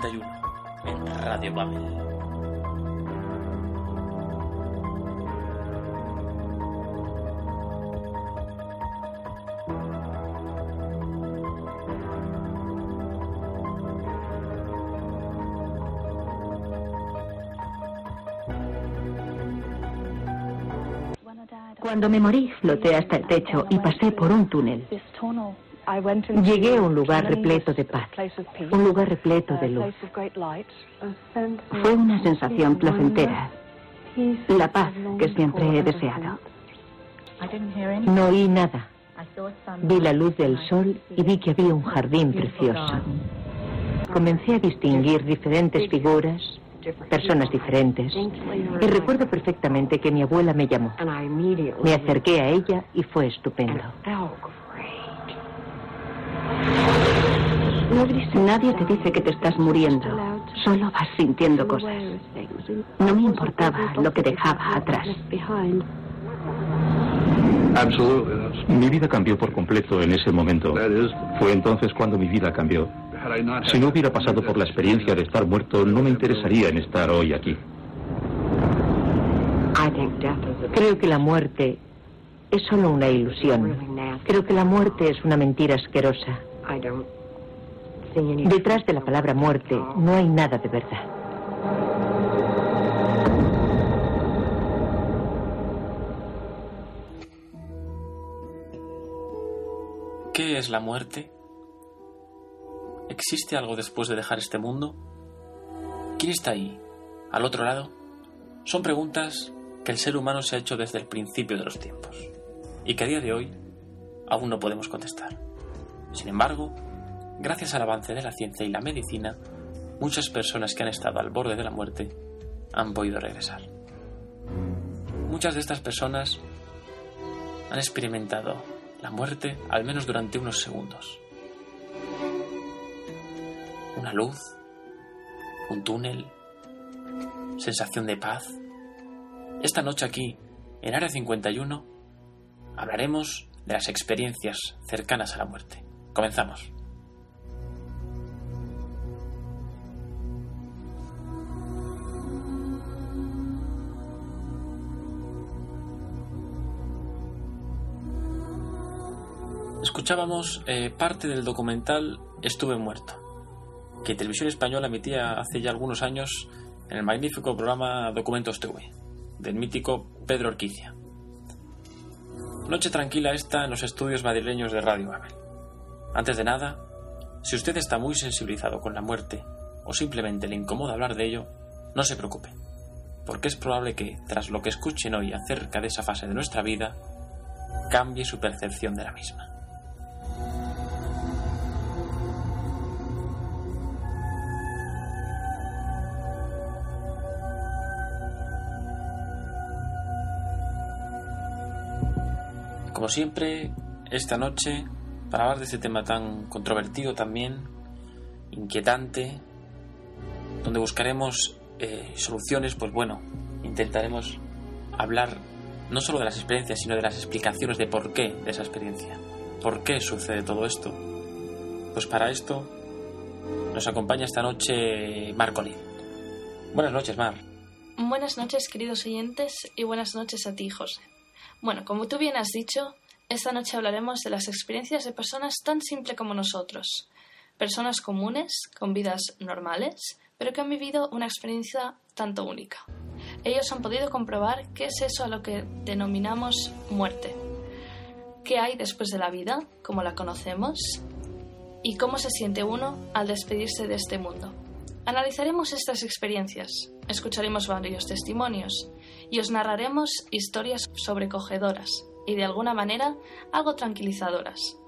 51 en Radio Babel. Cuando me morí, floté hasta el techo y pasé por un túnel. Llegué a un lugar repleto de paz, un lugar repleto de luz. Fue una sensación placentera, la paz que siempre he deseado. No oí nada. Vi la luz del sol y vi que había un jardín precioso. Comencé a distinguir diferentes figuras, personas diferentes. Y recuerdo perfectamente que mi abuela me llamó. Me acerqué a ella y fue estupendo. Nadie te dice que te estás muriendo. Solo vas sintiendo cosas. No me importaba lo que dejaba atrás. Mi vida cambió por completo en ese momento. Fue entonces cuando mi vida cambió. Si no hubiera pasado por la experiencia de estar muerto, no me interesaría en estar hoy aquí. Creo que la muerte es solo una ilusión. Creo que la muerte es una mentira asquerosa. Detrás de la palabra muerte no hay nada de verdad. ¿Qué es la muerte? ¿Existe algo después de dejar este mundo? ¿Quién está ahí? ¿Al otro lado? Son preguntas que el ser humano se ha hecho desde el principio de los tiempos y que a día de hoy aún no podemos contestar. Sin embargo, gracias al avance de la ciencia y la medicina, muchas personas que han estado al borde de la muerte han podido regresar. Muchas de estas personas han experimentado la muerte al menos durante unos segundos una luz, un túnel, sensación de paz. Esta noche aquí, en Área 51, hablaremos de las experiencias cercanas a la muerte. Comenzamos. Escuchábamos eh, parte del documental Estuve muerto, que Televisión Española emitía hace ya algunos años en el magnífico programa Documentos TV, del mítico Pedro Orquicia. Noche tranquila esta en los estudios madrileños de Radio Babel. Antes de nada, si usted está muy sensibilizado con la muerte o simplemente le incomoda hablar de ello, no se preocupe, porque es probable que, tras lo que escuchen hoy acerca de esa fase de nuestra vida, cambie su percepción de la misma. Como siempre, esta noche, para hablar de este tema tan controvertido también, inquietante, donde buscaremos eh, soluciones, pues bueno, intentaremos hablar no solo de las experiencias, sino de las explicaciones de por qué de esa experiencia. ¿Por qué sucede todo esto? Pues para esto nos acompaña esta noche Marco Buenas noches, Mar. Buenas noches, queridos oyentes, y buenas noches a ti, José. Bueno, como tú bien has dicho, esta noche hablaremos de las experiencias de personas tan simples como nosotros, personas comunes, con vidas normales, pero que han vivido una experiencia tanto única. Ellos han podido comprobar qué es eso a lo que denominamos muerte, qué hay después de la vida, cómo la conocemos, y cómo se siente uno al despedirse de este mundo. Analizaremos estas experiencias, escucharemos varios testimonios y os narraremos historias sobrecogedoras y de alguna manera algo tranquilizadoras.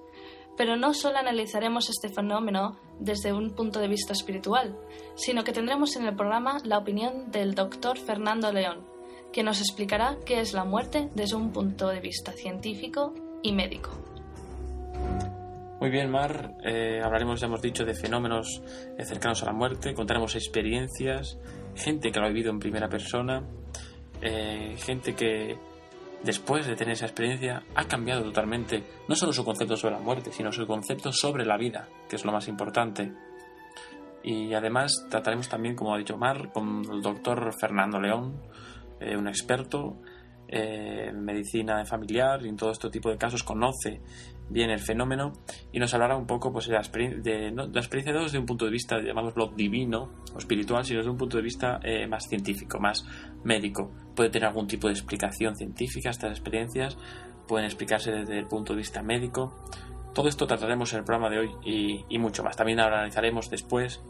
Pero no solo analizaremos este fenómeno desde un punto de vista espiritual, sino que tendremos en el programa la opinión del doctor Fernando León, que nos explicará qué es la muerte desde un punto de vista científico y médico. Muy bien, Mar. Eh, hablaremos, ya hemos dicho, de fenómenos eh, cercanos a la muerte, contaremos experiencias, gente que lo ha vivido en primera persona, eh, gente que después de tener esa experiencia ha cambiado totalmente no solo su concepto sobre la muerte, sino su concepto sobre la vida, que es lo más importante. Y además trataremos también, como ha dicho Mar, con el doctor Fernando León, eh, un experto eh, en medicina familiar y en todo este tipo de casos, conoce bien el fenómeno y nos hablará un poco pues, de, la de, de experiencia desde un punto de vista, llamámoslo divino o espiritual, sino desde un punto de vista eh, más científico, más médico. Puede tener algún tipo de explicación científica estas experiencias, pueden explicarse desde el punto de vista médico. Todo esto trataremos en el programa de hoy y, y mucho más. También analizaremos después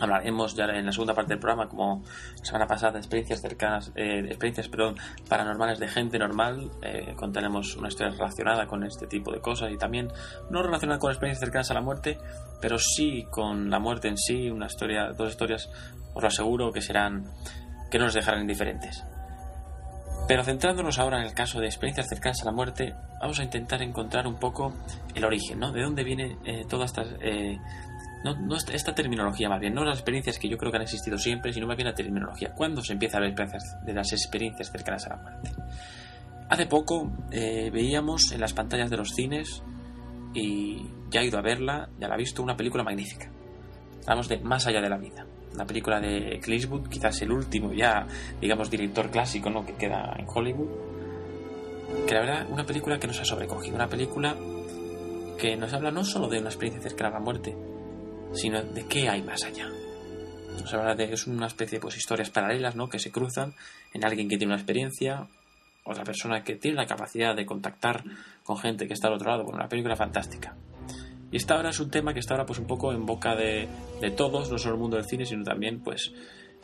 hablaremos ya en la segunda parte del programa, como la semana pasada, de experiencias cercanas, eh, experiencias perdón, paranormales de gente normal. Eh, contaremos una historia relacionada con este tipo de cosas y también no relacionada con experiencias cercanas a la muerte, pero sí con la muerte en sí. Una historia, dos historias, os lo aseguro, que serán que no nos dejarán indiferentes. Pero centrándonos ahora en el caso de experiencias cercanas a la muerte, vamos a intentar encontrar un poco el origen, ¿no? De dónde viene eh, todas estas eh, no, no, esta terminología más bien, no las experiencias que yo creo que han existido siempre, sino más bien la terminología. ¿Cuándo se empieza a ver de las experiencias cercanas a la muerte? Hace poco eh, veíamos en las pantallas de los cines, y ya he ido a verla, ya la he visto, una película magnífica. Hablamos de Más allá de la vida. Una película de Clint quizás el último ya, digamos, director clásico ¿no? que queda en Hollywood. Que la verdad, una película que nos ha sobrecogido. Una película que nos habla no solo de una experiencia cercana a la muerte, sino de qué hay más allá. Nos habla de es una especie de pues, historias paralelas ¿no? que se cruzan en alguien que tiene una experiencia, otra persona que tiene la capacidad de contactar con gente que está al otro lado. Bueno, una película fantástica. Y esta ahora es un tema que está ahora pues un poco en boca de, de todos, no solo el mundo del cine, sino también pues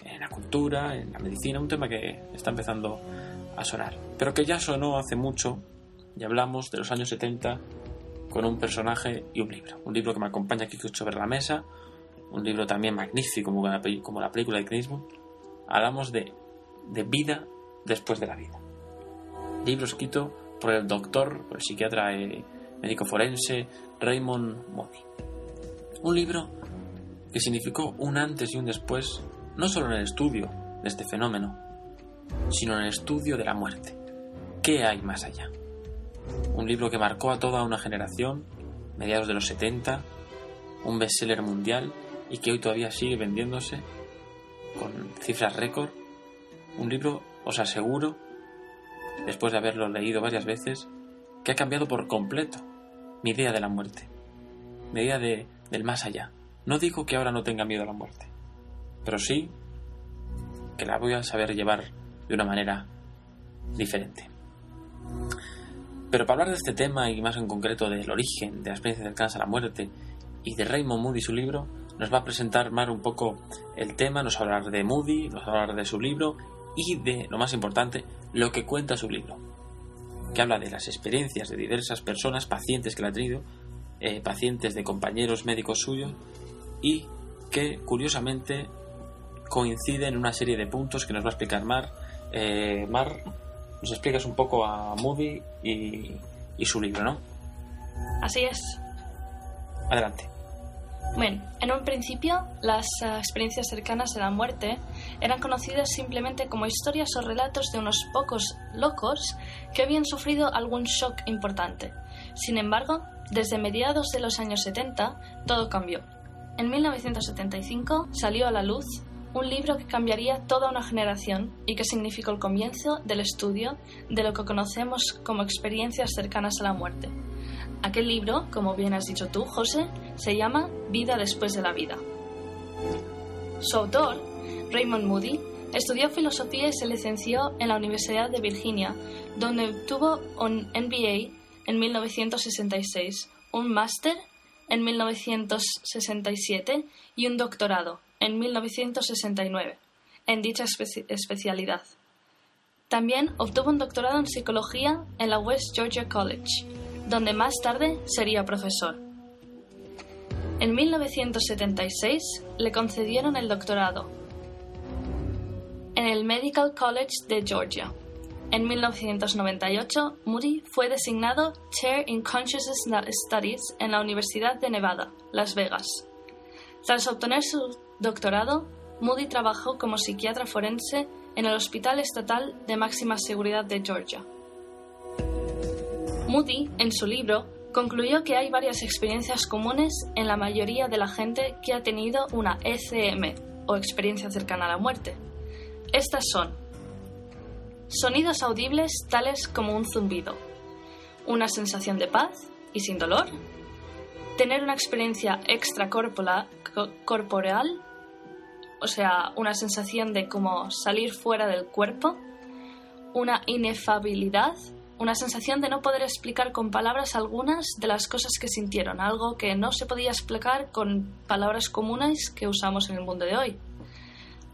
en la cultura, en la medicina, un tema que está empezando a sonar. Pero que ya sonó hace mucho, y hablamos de los años 70 con un personaje y un libro. Un libro que me acompaña aquí sobre la mesa, un libro también magnífico como la, como la película de Crismo. Hablamos de, de vida después de la vida. Libro escrito por el doctor, por el psiquiatra eh, médico forense Raymond Moody. Un libro que significó un antes y un después, no solo en el estudio de este fenómeno, sino en el estudio de la muerte. ¿Qué hay más allá? Un libro que marcó a toda una generación, mediados de los 70, un bestseller mundial y que hoy todavía sigue vendiéndose con cifras récord. Un libro, os aseguro, después de haberlo leído varias veces, que ha cambiado por completo mi idea de la muerte, mi idea de, del más allá. No digo que ahora no tenga miedo a la muerte, pero sí que la voy a saber llevar de una manera diferente. Pero para hablar de este tema y más en concreto del origen de la experiencia cercanas a la muerte y de Raymond Moody su libro, nos va a presentar más un poco el tema, nos va a hablar de Moody, nos va a hablar de su libro y de, lo más importante, lo que cuenta su libro, que habla de las experiencias de diversas personas, pacientes que la han tenido, eh, pacientes de compañeros médicos suyos y que curiosamente coinciden en una serie de puntos que nos va a explicar Mar. Eh, Mar, nos explicas un poco a Moody y, y su libro, ¿no? Así es. Adelante. Bueno, en un principio las uh, experiencias cercanas a la muerte eran conocidas simplemente como historias o relatos de unos pocos locos que habían sufrido algún shock importante. Sin embargo, desde mediados de los años 70 todo cambió. En 1975 salió a la luz un libro que cambiaría toda una generación y que significó el comienzo del estudio de lo que conocemos como experiencias cercanas a la muerte. Aquel libro, como bien has dicho tú, José, se llama Vida después de la vida. Su autor, Raymond Moody, estudió filosofía y se licenció en la Universidad de Virginia, donde obtuvo un MBA en 1966, un máster en 1967 y un doctorado en 1969 en dicha especialidad. También obtuvo un doctorado en psicología en la West Georgia College, donde más tarde sería profesor. En 1976 le concedieron el doctorado en el Medical College de Georgia. En 1998, Moody fue designado Chair in Consciousness Studies en la Universidad de Nevada, Las Vegas. Tras obtener su doctorado, Moody trabajó como psiquiatra forense en el Hospital Estatal de Máxima Seguridad de Georgia. Moody, en su libro concluyó que hay varias experiencias comunes en la mayoría de la gente que ha tenido una ECM o experiencia cercana a la muerte. Estas son sonidos audibles tales como un zumbido, una sensación de paz y sin dolor, tener una experiencia extracorporal, o sea, una sensación de como salir fuera del cuerpo, una inefabilidad, una sensación de no poder explicar con palabras algunas de las cosas que sintieron, algo que no se podía explicar con palabras comunes que usamos en el mundo de hoy.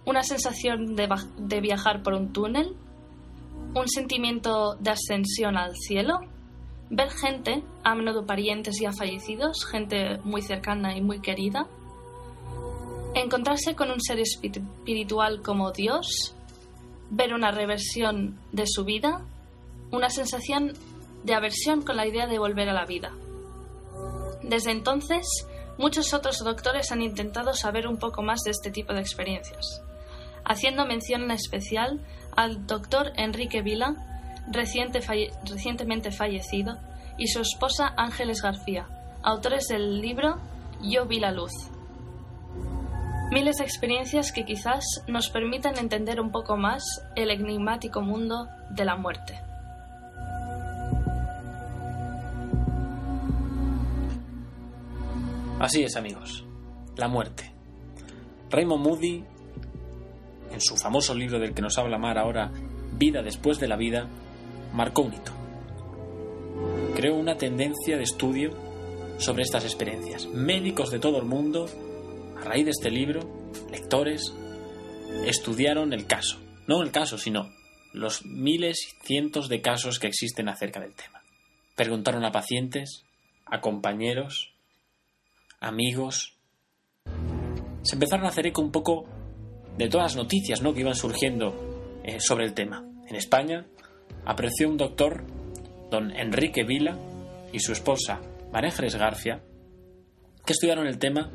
Una sensación de, de viajar por un túnel, un sentimiento de ascensión al cielo, ver gente, a menudo parientes ya fallecidos, gente muy cercana y muy querida, encontrarse con un ser espiritual como Dios, ver una reversión de su vida, una sensación de aversión con la idea de volver a la vida. Desde entonces, muchos otros doctores han intentado saber un poco más de este tipo de experiencias, haciendo mención en especial al doctor Enrique Vila, recientemente fallecido, y su esposa Ángeles García, autores del libro Yo vi la luz. Miles de experiencias que quizás nos permitan entender un poco más el enigmático mundo de la muerte. Así es, amigos. La muerte. Raymond Moody, en su famoso libro del que nos habla Mar ahora, Vida después de la vida, marcó un hito. Creó una tendencia de estudio sobre estas experiencias. Médicos de todo el mundo, raíz de este libro, lectores, estudiaron el caso. No el caso, sino los miles y cientos de casos que existen acerca del tema. Preguntaron a pacientes, a compañeros, amigos. Se empezaron a hacer eco un poco de todas las noticias ¿no? que iban surgiendo eh, sobre el tema. En España apareció un doctor, don Enrique Vila, y su esposa, María García, que estudiaron el tema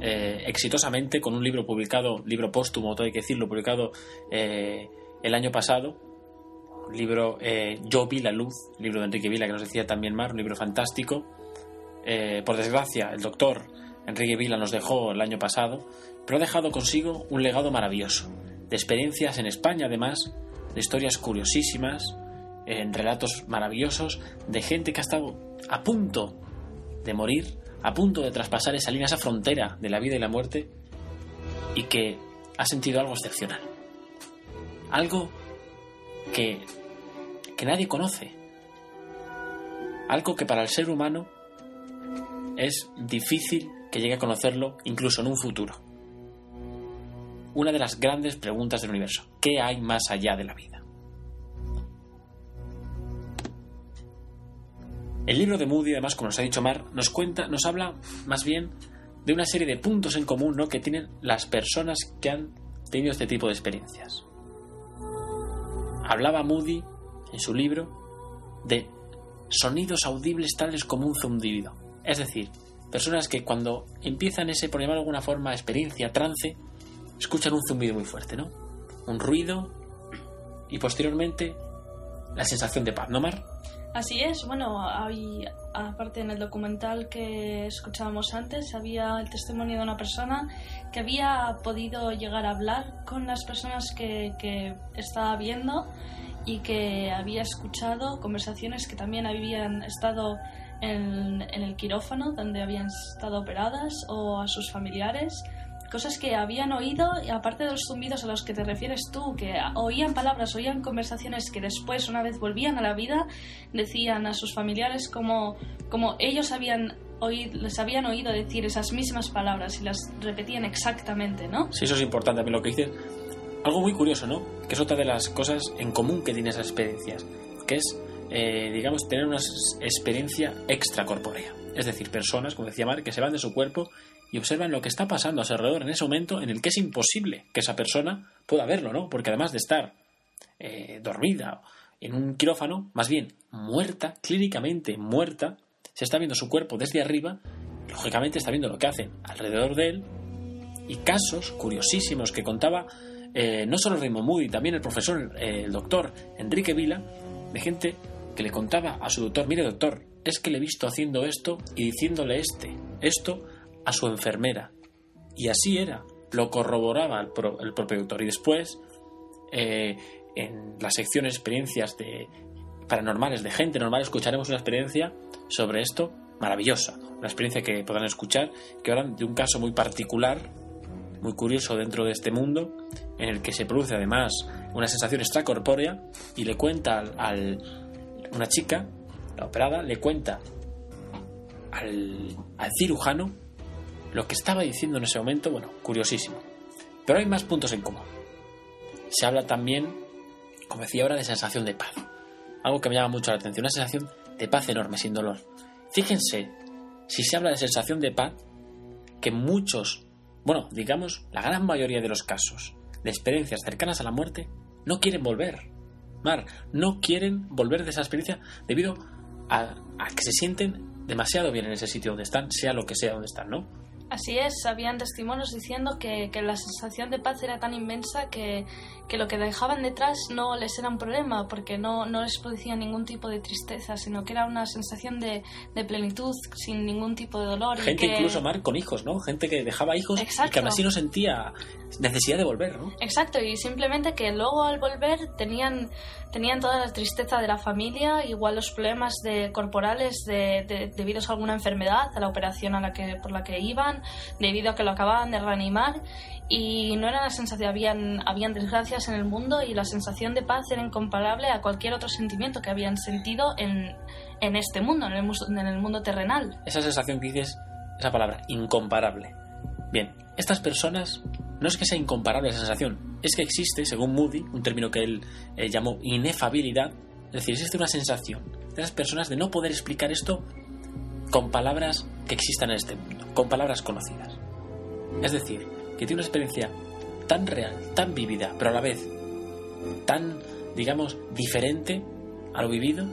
eh, exitosamente con un libro publicado, libro póstumo, todo hay que decirlo, publicado eh, el año pasado, libro Yo vi la luz, libro de Enrique Vila que nos decía también Mar, un libro fantástico, eh, por desgracia, el doctor Enrique Vila nos dejó el año pasado, pero ha dejado consigo un legado maravilloso, de experiencias en España además, de historias curiosísimas, en relatos maravillosos, de gente que ha estado a punto de morir, a punto de traspasar esa línea, esa frontera de la vida y la muerte, y que ha sentido algo excepcional. Algo que, que nadie conoce. Algo que para el ser humano es difícil que llegue a conocerlo incluso en un futuro. Una de las grandes preguntas del universo, ¿qué hay más allá de la vida? El libro de Moody, además, como nos ha dicho Mar, nos cuenta, nos habla más bien de una serie de puntos en común ¿no? que tienen las personas que han tenido este tipo de experiencias. Hablaba Moody en su libro de sonidos audibles tales como un zumbido, es decir, personas que cuando empiezan ese, por llamar de alguna forma, experiencia, trance, escuchan un zumbido muy fuerte, ¿no? Un ruido y posteriormente la sensación de paz, ¿no, Mar? Así es, bueno, hay, aparte en el documental que escuchábamos antes, había el testimonio de una persona que había podido llegar a hablar con las personas que, que estaba viendo y que había escuchado conversaciones que también habían estado en, el quirófano donde habían estado operadas o a sus familiares, cosas que habían oído, y aparte de los zumbidos a los que te refieres tú, que oían palabras, oían conversaciones que después, una vez volvían a la vida, decían a sus familiares como, como ellos habían oído, les habían oído decir esas mismas palabras y las repetían exactamente, ¿no? Sí, eso es importante mí lo que dices. Algo muy curioso, ¿no? Que es otra de las cosas en común que tienen esas experiencias, que es eh, digamos, tener una experiencia extracorpórea. Es decir, personas, como decía Mar, que se van de su cuerpo y observan lo que está pasando a su alrededor en ese momento en el que es imposible que esa persona pueda verlo, ¿no? Porque además de estar eh, dormida en un quirófano, más bien muerta, clínicamente muerta, se está viendo su cuerpo desde arriba, lógicamente está viendo lo que hacen alrededor de él, y casos curiosísimos que contaba eh, no solo Raymond Moody, también el profesor, el doctor Enrique Vila, de gente que le contaba a su doctor, mire doctor, es que le he visto haciendo esto y diciéndole este, esto a su enfermera. Y así era, lo corroboraba el, propio doctor. Y después, eh, en la sección experiencias de paranormales de gente normal, escucharemos una experiencia sobre esto maravillosa. Una experiencia que podrán escuchar, que hablan de un caso muy particular, muy curioso dentro de este mundo, en el que se produce además una sensación extracorpórea y le cuenta al, una chica, la operada, le cuenta al, cirujano lo que estaba diciendo en ese momento, bueno, curiosísimo. Pero hay más puntos en común. Se habla también, como decía ahora, de sensación de paz. Algo que me llama mucho la atención, una sensación de paz enorme, sin dolor. Fíjense, si se habla de sensación de paz, que muchos, bueno, digamos, la gran mayoría de los casos de experiencias cercanas a la muerte, no quieren volver. Mar, no quieren volver de esa experiencia debido a, a que se sienten demasiado bien en ese sitio donde están, sea lo que sea donde están, ¿no? Así es, habían testimonios diciendo que, que la sensación de paz era tan inmensa que, que, lo que dejaban detrás no les era un problema, porque no, no les producía ningún tipo de tristeza, sino que era una sensación de, de plenitud sin ningún tipo de dolor. Gente incluso, Mar, con hijos, ¿no? Gente que dejaba hijos y que aún así no sentía necesidad de volver, ¿no? Exacto, y simplemente que luego al volver tenían, tenían toda la tristeza de la familia, igual los problemas de, corporales de, de, debido a alguna enfermedad, a la operación a la que, por la que iban, debido a que lo acababan de reanimar y no era la sensación, habían, habían desgracias en el mundo y la sensación de paz era incomparable a cualquier otro sentimiento que habían sentido en, en este mundo, en el, mundo terrenal. Esa sensación que dices, esa palabra, incomparable. Bien, estas personas no es que sea incomparable esa sensación, es que existe, según Moody, un término que él eh, llamó inefabilidad, es decir, existe una sensación de las personas de no poder explicar esto con palabras que existan en este mundo, con palabras conocidas. Es decir, que tiene una experiencia tan real, tan vívida, pero a la vez tan, digamos, diferente a lo vivido,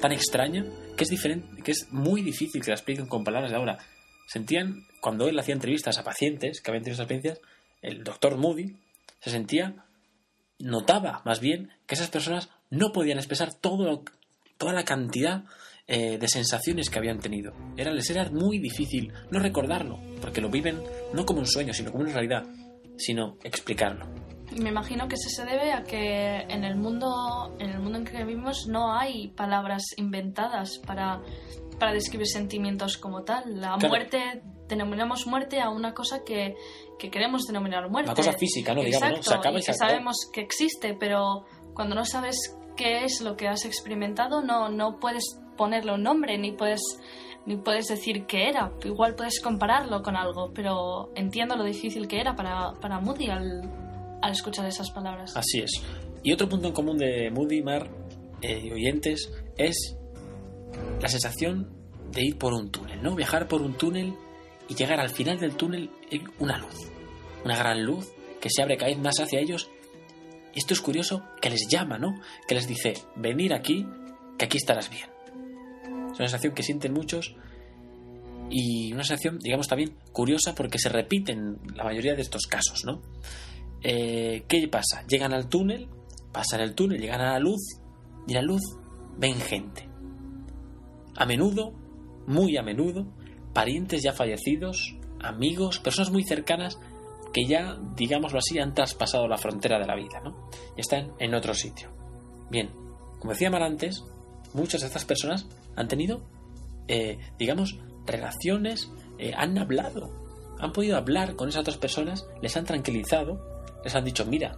tan extraña, que es diferente, que es muy difícil que la expliquen con palabras de ahora. Sentían, cuando él hacía entrevistas a pacientes que habían tenido esas experiencias, el doctor Moody se sentía, notaba más bien que esas personas no podían expresar toda la cantidad eh, de sensaciones que habían tenido. Era, les era muy difícil no recordarlo, porque lo viven no como un sueño, sino como una realidad, sino explicarlo. Me imagino que eso se debe a que en el mundo en el mundo en que vivimos no hay palabras inventadas para, para describir sentimientos como tal. La muerte denominamos muerte a una cosa que, que queremos denominar muerte. Una cosa física, ¿no? Digamos, Se acaba y, que sabemos que existe, pero cuando no sabes qué es lo que has experimentado, no, no puedes ponerle un nombre, ni puedes, ni puedes decir qué era. Igual puedes compararlo con algo, pero entiendo lo difícil que era para, para Moody al, al escuchar esas palabras. Así es. Y otro punto en común de Moody, Mar eh, oyentes es la sensación de ir por un túnel, ¿no? Viajar por un túnel y llegar al final del túnel en una luz, una gran luz que se abre cada vez más hacia ellos. Y esto es curioso, que les llama, ¿no? Que les dice, venir aquí, que aquí estarás bien. Es una sensación que sienten muchos y una sensación, digamos, también curiosa porque se repiten la mayoría de estos casos, ¿no? Eh, ¿Qué pasa? Llegan al túnel, pasan el túnel, llegan a la luz y la luz ven gente. A menudo, muy a menudo, parientes ya fallecidos, amigos, personas muy cercanas que ya, digámoslo así, han traspasado la frontera de la vida, ¿no? Y están en otro sitio. Bien, como decía Mar antes, muchas de estas personas han tenido, eh, digamos, relaciones, eh, han hablado, han podido hablar con esas otras personas, les han tranquilizado, les han dicho, mira,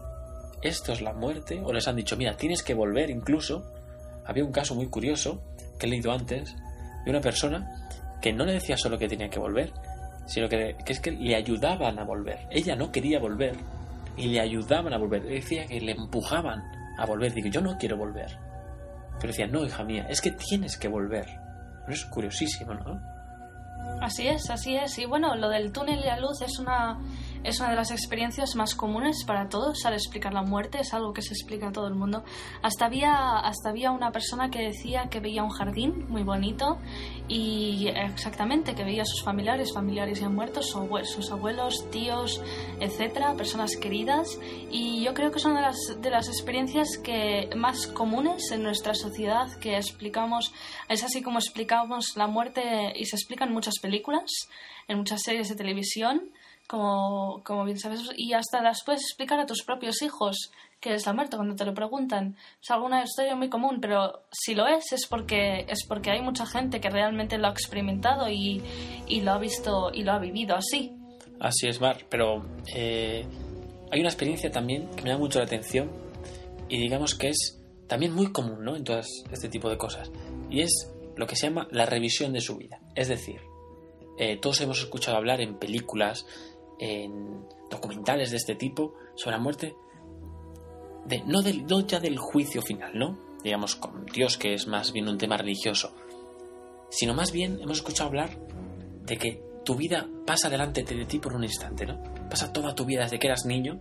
esto es la muerte, o les han dicho, mira, tienes que volver incluso. Había un caso muy curioso que he leído antes de una persona que no le decía solo que tenía que volver, sino que, es que le ayudaban a volver. Ella no quería volver y le ayudaban a volver. Decía que le empujaban a volver. Digo, yo no quiero volver. Pero decía, no, hija mía, es que tienes que volver. es curiosísimo, ¿no? Así es, así es. Y bueno, lo del túnel y la luz es una, es una de las experiencias más comunes para todos al explicar la muerte, es algo que se explica a todo el mundo. Hasta había, hasta había una persona que decía que veía un jardín muy bonito y exactamente que veía a sus familiares, familiares ya muertos, sus abuelos, tíos, etcétera, personas queridas. Y yo creo que es una de las, de las experiencias que más comunes en nuestra sociedad que explicamos, es así como explicamos la muerte y se explica en muchas películas, en muchas series de televisión como, como bien sabes, y hasta las puedes explicar a tus propios hijos que es la muerte cuando te lo preguntan. Es alguna historia muy común, pero si lo es, es porque, es porque hay mucha gente que realmente lo ha experimentado y, y lo ha visto y lo ha vivido así. Así es, Mar, pero eh, hay una experiencia también que me da mucho la atención y digamos que es también muy común ¿no? en todo este tipo de cosas, y es lo que se llama la revisión de su vida. Es decir, eh, todos hemos escuchado hablar en películas, en documentales de este tipo sobre la muerte, no, del, ya del juicio final, ¿no? Digamos, con Dios, que es más bien un tema religioso, sino más bien hemos escuchado hablar de que tu vida pasa delante de ti por un instante, ¿no? Pasa toda tu vida desde que eras niño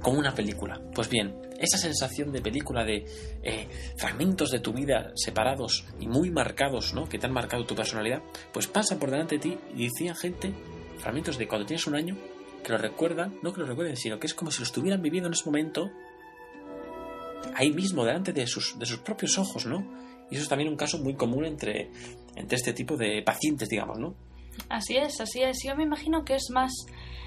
como una película. Pues bien, esa sensación de película, de eh, fragmentos de tu vida separados y muy marcados, ¿no? Que te han marcado tu personalidad, pues pasa por delante de ti y decían gente fragmentos de cuando tienes un año que lo recuerdan, no que lo recuerden, sino que es como si lo estuvieran viviendo en ese momento ahí mismo, delante de sus, de sus propios ojos, ¿no? Y eso es también un caso muy común entre, entre este tipo de pacientes, digamos, ¿no? Así es, así es. Yo me imagino que es más,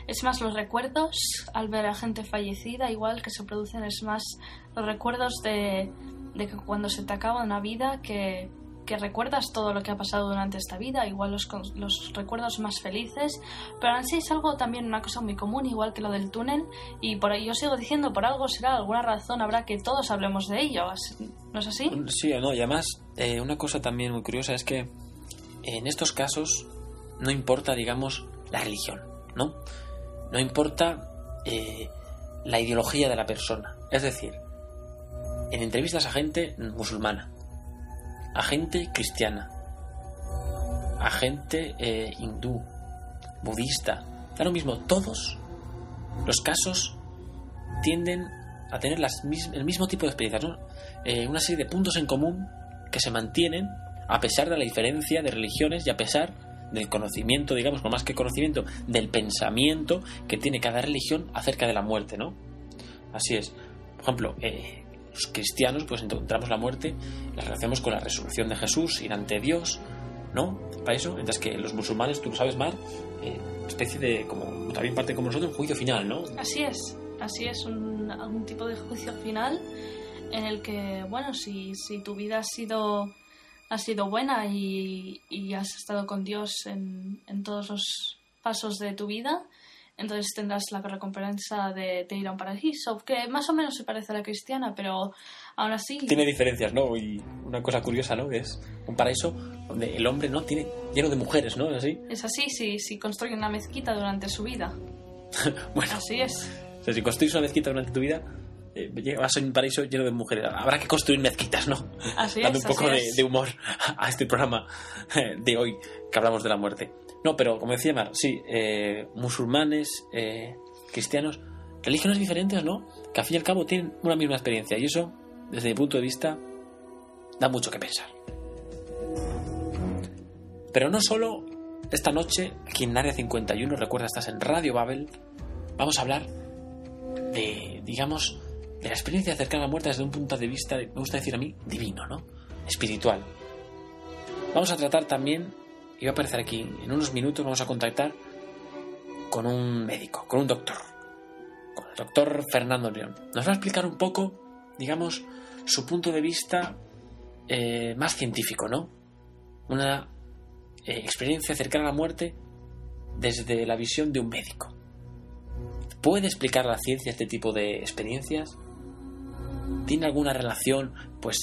es más los recuerdos al ver a gente fallecida, igual que se producen, es más los recuerdos de, de que cuando se te acaba una vida que, que recuerdas todo lo que ha pasado durante esta vida, igual los, los recuerdos más felices, pero en es algo también una cosa muy común, igual que lo del túnel, y por ahí yo sigo diciendo, por algo será, alguna razón habrá que todos hablemos de ello, ¿no es así? Sí, no, y además eh, una cosa también muy curiosa es que en estos casos no importa, digamos, la religión, ¿no? No importa eh, la ideología de la persona, es decir, en entrevistas a gente musulmana, a gente cristiana, a gente eh, hindú, budista. Da lo mismo, todos los casos tienden a tener el mismo tipo de experiencias, eh, una serie de puntos en común que se mantienen a pesar de la diferencia de religiones y a pesar del conocimiento, digamos, con más que conocimiento, del pensamiento que tiene cada religión acerca de la muerte, ¿no? Así es. Por ejemplo, eh, los cristianos pues encontramos la muerte, la relacionamos con la resurrección de Jesús, ir ante Dios, ¿no? Para eso, mientras que los musulmanes, tú lo sabes más, eh, especie de, como también parte como nosotros, un juicio final, ¿no? Así es, así es, un, algún tipo de juicio final en el que, bueno, si, si tu vida ha sido, ha sido buena y, y has estado con Dios en, en todos los pasos de tu vida, entonces tendrás la recompensa de, ir a un paraíso, que más o menos se parece a la cristiana, pero aún así... Tiene diferencias, ¿no? Y una cosa curiosa, ¿no? es un paraíso donde el hombre no tiene lleno de mujeres, ¿no? ¿Es así? Es así, si, si construye una mezquita durante su vida. bueno. Así es. O sea, si construyes una mezquita durante tu vida, eh, vas a un paraíso lleno de mujeres. Habrá que construir mezquitas, ¿no? Así Dando un poco de, de, humor a este programa de hoy que hablamos de la muerte. No, pero como decía Mar, sí, eh, musulmanes, eh, cristianos, religiones diferentes, ¿no? Que al fin y al cabo tienen una misma experiencia y eso, desde mi punto de vista, da mucho que pensar. Pero no solo esta noche, aquí en Área 51, recuerda, estás en Radio Babel, vamos a hablar de, digamos, de la experiencia cercana a la muerte desde un punto de vista, me gusta decir a mí, divino, ¿no? Espiritual. Vamos a tratar también y va a aparecer aquí. En unos minutos vamos a contactar con un médico, con un doctor, con el doctor Fernando León. Nos va a explicar un poco, digamos, su punto de vista eh, más científico, ¿no? Una eh, experiencia cercana a la muerte desde la visión de un médico. ¿Puede explicar la ciencia este tipo de experiencias? ¿Tiene alguna relación, pues,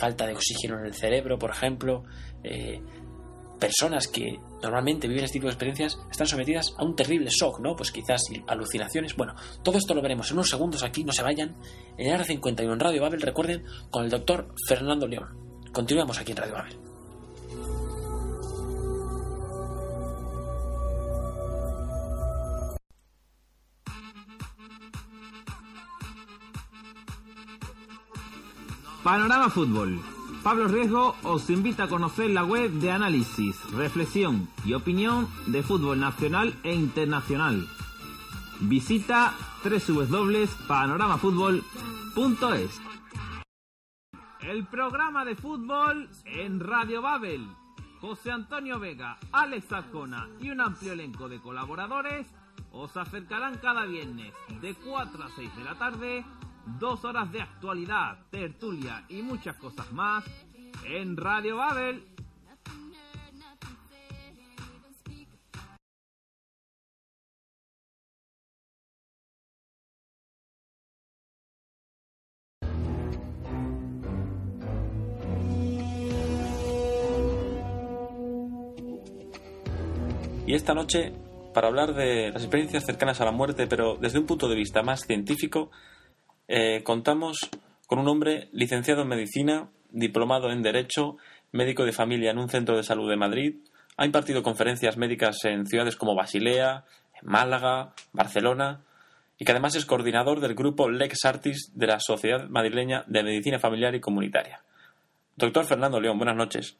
falta de oxígeno en el cerebro, por ejemplo? Eh, personas que normalmente viven este tipo de experiencias están sometidas a un terrible shock, ¿no? Pues quizás alucinaciones. Bueno, todo esto lo veremos en unos segundos aquí, no se vayan. En R51 Radio Babel, recuerden, con el doctor Fernando León. Continuamos aquí en Radio Babel. Panorama Fútbol Pablo Riesgo os invita a conocer la web de análisis, reflexión y opinión de fútbol nacional e internacional. Visita www.panoramafutbol.es. El programa de fútbol en Radio Babel. José Antonio Vega, Alex Azcona y un amplio elenco de colaboradores os acercarán cada viernes de 4 a 6 de la tarde dos horas de actualidad, tertulia y muchas cosas más en Radio Babel. Y esta noche, para hablar de las experiencias cercanas a la muerte, pero desde un punto de vista más científico, eh, contamos con un hombre licenciado en medicina, diplomado en Derecho, médico de familia en un centro de salud de Madrid, ha impartido conferencias médicas en ciudades como Basilea, Málaga, Barcelona, y que además es coordinador del grupo Lex Artis de la Sociedad Madrileña de Medicina Familiar y Comunitaria. Doctor Fernando León, buenas noches.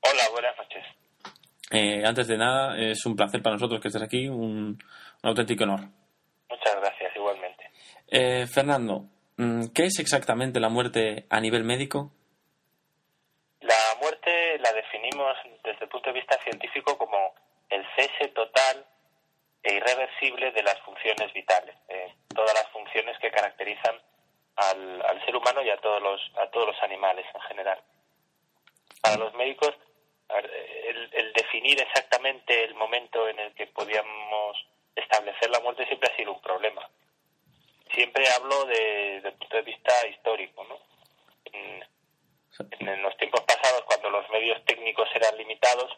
Hola, buenas noches. Eh, antes de nada, es un placer para nosotros que estés aquí, un auténtico honor. Muchas gracias. Eh, Fernando, mm, ¿qué es exactamente la muerte a nivel médico? La muerte la definimos desde el punto de vista científico como el cese total e irreversible de las funciones vitales, todas las funciones que caracterizan al, ser humano y a todos los a todos los animales en general. Para los médicos, el, el definir exactamente el momento en el que podíamos establecer la muerte siempre ha sido un problema siempre hablo de, el punto de vista histórico, ¿no? En, los tiempos pasados, cuando los medios técnicos eran limitados,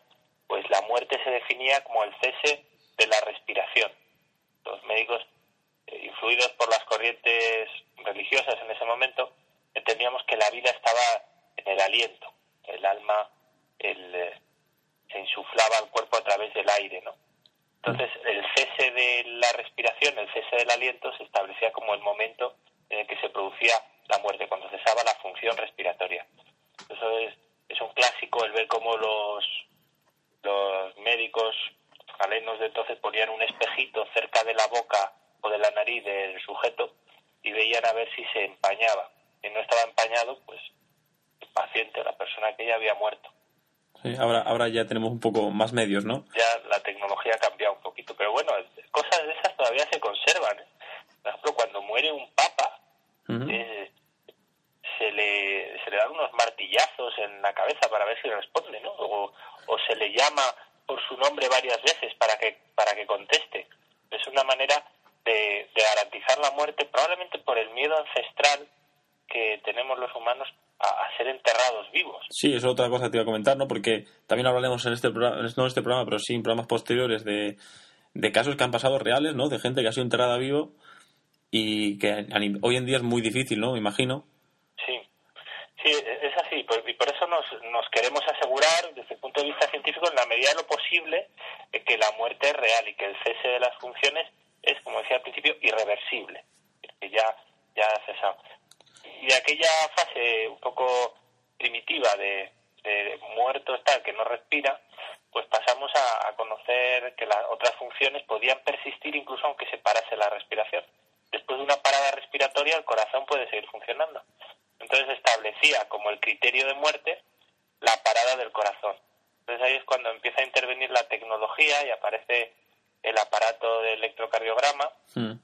pues la muerte se definía como el cese de la respiración. Los médicos, eh, influidos por las corrientes religiosas en ese momento, entendíamos que la vida estaba en el aliento, el alma el, eh, se insuflaba al cuerpo a través del aire, ¿no? Entonces, el cese de la respiración, el cese del aliento, se establecía como el momento en el que se producía la muerte, cuando cesaba la función respiratoria. Eso es, es un clásico el ver cómo los, los médicos galenos de entonces ponían un espejito cerca de la boca o de la nariz del sujeto y veían a ver si se empañaba. Si no estaba empañado, pues el paciente, la persona que ya había muerto ahora, ahora ya tenemos un poco más medios, ¿no? Ya la tecnología ha cambiado un poquito, pero bueno, cosas de esas todavía se conservan. ¿eh? Por ejemplo, cuando muere un papa, eh, se, le, se le dan unos martillazos en la cabeza para ver si responde, ¿no? O, o se le llama por su nombre varias veces para que, para que conteste. Es una manera de, de garantizar la muerte, probablemente por el miedo ancestral que tenemos los humanos a, ser enterrados vivos. Sí, es otra cosa que te iba a comentar, ¿no? Porque también hablaremos en este programa, no en este programa, pero sí en programas posteriores de, de casos que han pasado reales, ¿no? De gente que ha sido enterrada vivo y que hoy en día es muy difícil, ¿no? Me imagino. Sí, sí, es así. y por eso nos, nos queremos asegurar, desde el punto de vista científico, en la medida de lo posible, que la muerte es real y que el cese de las funciones es, como decía al principio, irreversible. Que ya, ya ha cesado y de aquella fase un poco primitiva de, muerto está que no respira, pues pasamos a, conocer que las otras funciones podían persistir incluso aunque se parase la respiración. Después de una parada respiratoria el corazón puede seguir funcionando. Entonces establecía como el criterio de muerte la parada del corazón. Entonces ahí es cuando empieza a intervenir la tecnología y aparece el aparato de electrocardiograma hmm.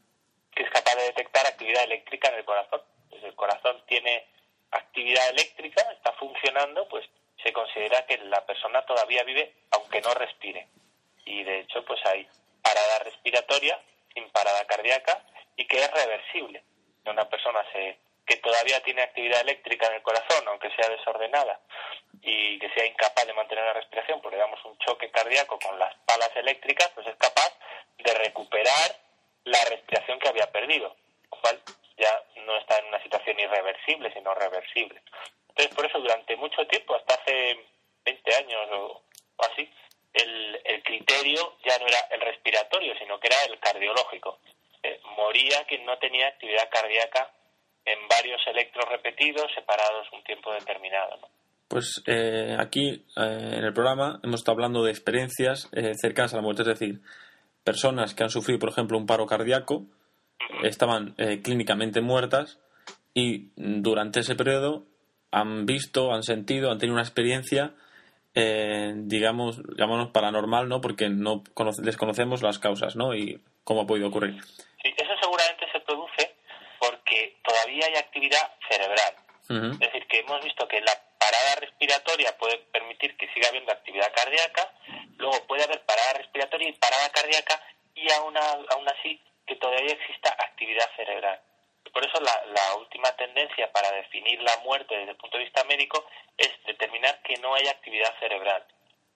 que es capaz de detectar actividad eléctrica en el corazón el corazón tiene actividad eléctrica, está funcionando, pues se considera que la persona todavía vive aunque no respire. Y de hecho, pues hay parada respiratoria sin parada cardíaca y que es reversible. Una persona se, que todavía tiene actividad eléctrica en el corazón, aunque sea desordenada, y que sea incapaz de mantener la respiración, porque damos un choque cardíaco con las palas eléctricas, pues es capaz de recuperar la respiración que había perdido, ya no está en una situación irreversible, sino reversible. Entonces, por eso durante mucho tiempo, hasta hace 20 años o, así, el, el, criterio ya no era el respiratorio, sino que era el cardiológico. Eh, moría quien no tenía actividad cardíaca en varios electros repetidos separados un tiempo determinado. Pues eh, aquí eh, en el programa hemos estado hablando de experiencias cercanas a la muerte, es decir, personas que han sufrido, por ejemplo, un paro cardíaco, estaban clínicamente muertas y durante ese periodo han visto, han sentido, han tenido una experiencia, digamos, llamémonos paranormal, ¿no? Porque no desconocemos las causas, ¿no? Y cómo ha podido ocurrir. Sí, eso seguramente se produce porque todavía hay actividad cerebral. Es decir, que hemos visto que la parada respiratoria puede permitir que siga habiendo actividad cardíaca, luego puede haber parada respiratoria y parada cardíaca y aún, aún así que todavía exista actividad cerebral. Por eso la, la, última tendencia para definir la muerte desde el punto de vista médico es determinar que no hay actividad cerebral.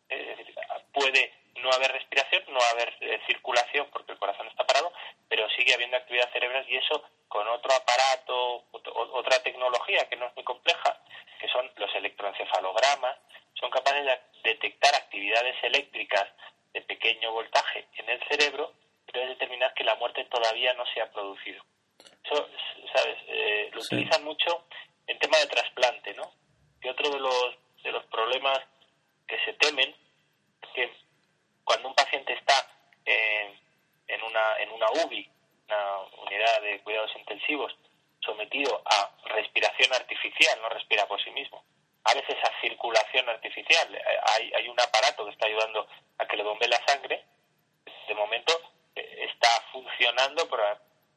Es decir, puede no haber respiración, no haber eh, circulación porque el corazón está parado, pero sigue habiendo actividad cerebral y eso con otro aparato, otra tecnología que no es muy compleja, que son los electroencefalogramas, son capaces de detectar actividades eléctricas de pequeño voltaje en el cerebro y determinar que la muerte todavía no se ha producido. Eso, ¿sabes? Eh, lo utilizan mucho en tema de trasplante, ¿no? Y otro de los, de los problemas que se temen es que cuando un paciente está en, una, en una UBI, una unidad de cuidados intensivos, sometido a respiración artificial, no respira por sí mismo, a veces a circulación artificial, hay, hay un aparato que está ayudando a que le bombe la sangre, de momento eh, está funcionando por,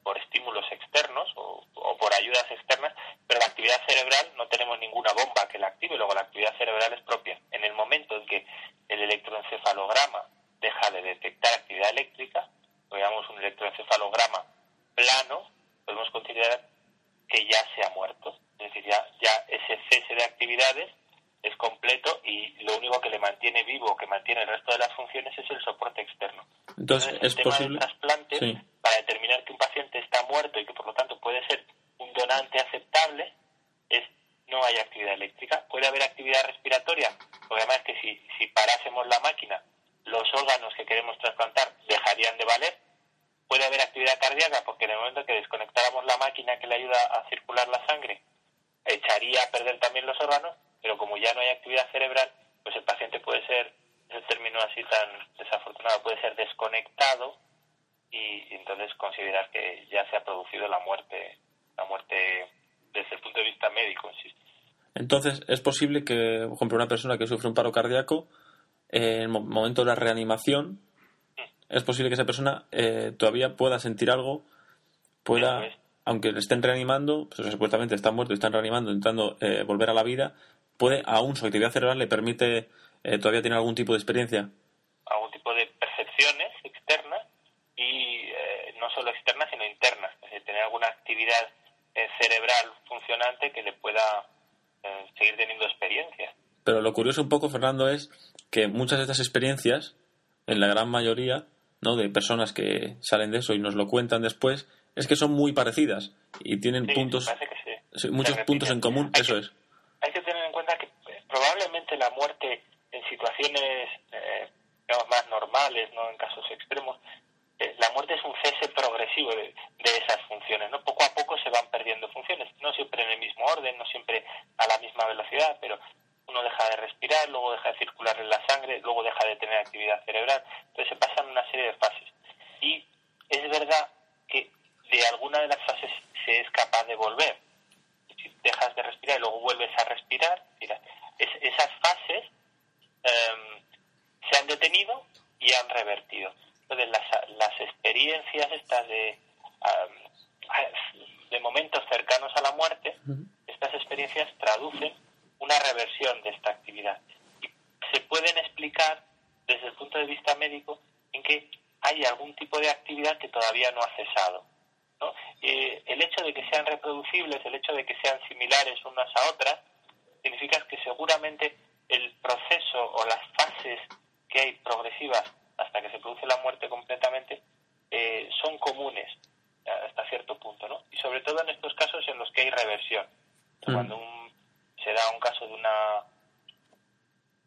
por estímulos externos o, o, por ayudas externas, pero la actividad cerebral no tenemos ninguna bomba que la active, luego la actividad cerebral es propia. En el momento en que el electroencefalograma deja de detectar actividad eléctrica, veamos un electroencefalograma plano, podemos considerar que ya se ha muerto. Es decir, ya, ya ese cese de actividades es completo y lo único que le mantiene vivo, que mantiene el resto de las funciones, es el soporte externo. Entonces, el tema del trasplante, para determinar que un paciente está muerto y que por lo tanto puede ser un donante aceptable, es no hay actividad eléctrica. Puede haber actividad respiratoria, porque además que si, si parásemos la máquina los órganos que queremos trasplantar dejarían de valer. Puede haber actividad cardíaca porque en el momento que desconectáramos la máquina que le ayuda a circular la sangre, echaría a perder también los órganos, pero como ya no hay actividad cerebral, pues el paciente puede ser, el término así tan desafortunado, puede ser desconectado y, entonces considerar que ya se ha producido la muerte, la muerte desde el punto de vista médico, insisto. Entonces, es posible que, por ejemplo, una persona que sufre un paro cardíaco en el momento de la reanimación, es posible que esa persona eh, todavía pueda sentir algo, pueda, aunque le estén reanimando, pues supuestamente está muerto y están reanimando, intentando eh, volver a la vida, puede, aún su actividad cerebral le permite eh, todavía tener algún tipo de experiencia. Algún tipo de percepciones externas y no solo externas, sino internas, es decir, tener alguna actividad cerebral funcionante que le pueda seguir teniendo experiencias. Pero lo curioso un poco, Fernando, es que muchas de estas experiencias, en la gran mayoría, ¿no? de personas que salen de eso y nos lo cuentan después, es que son muy parecidas y tienen puntos, muchos puntos en común, eso es. Hay que tener en cuenta que eh, la muerte en situaciones eh, más normales, no en casos extremos, eh, la muerte es un cese progresivo de, de, esas funciones, ¿no? Poco a poco se van perdiendo funciones, no siempre en el mismo orden, no siempre a la misma velocidad, pero uno deja de respirar, luego deja de circular en la sangre, luego deja de tener actividad cerebral. Entonces se pasan una serie de fases. Y es verdad que de alguna de las fases se es capaz de volver. Si dejas de respirar y luego vuelves a respirar, mira, esas fases em, se han detenido y han revertido. Entonces las, las experiencias estas de, de momentos cercanos a la muerte, estas experiencias traducen una reversión de esta actividad. Y se pueden explicar desde el punto de vista médico en que hay algún tipo de actividad que todavía no ha cesado. ¿no? Eh, el hecho de que sean reproducibles, el hecho de que sean similares unas a otras, significa que seguramente el proceso o las fases que hay progresivas hasta que se produce la muerte completamente eh, son comunes hasta cierto punto, ¿no? Y sobre todo en estos casos en los que hay reversión. Mm. Cuando un se da un caso de una,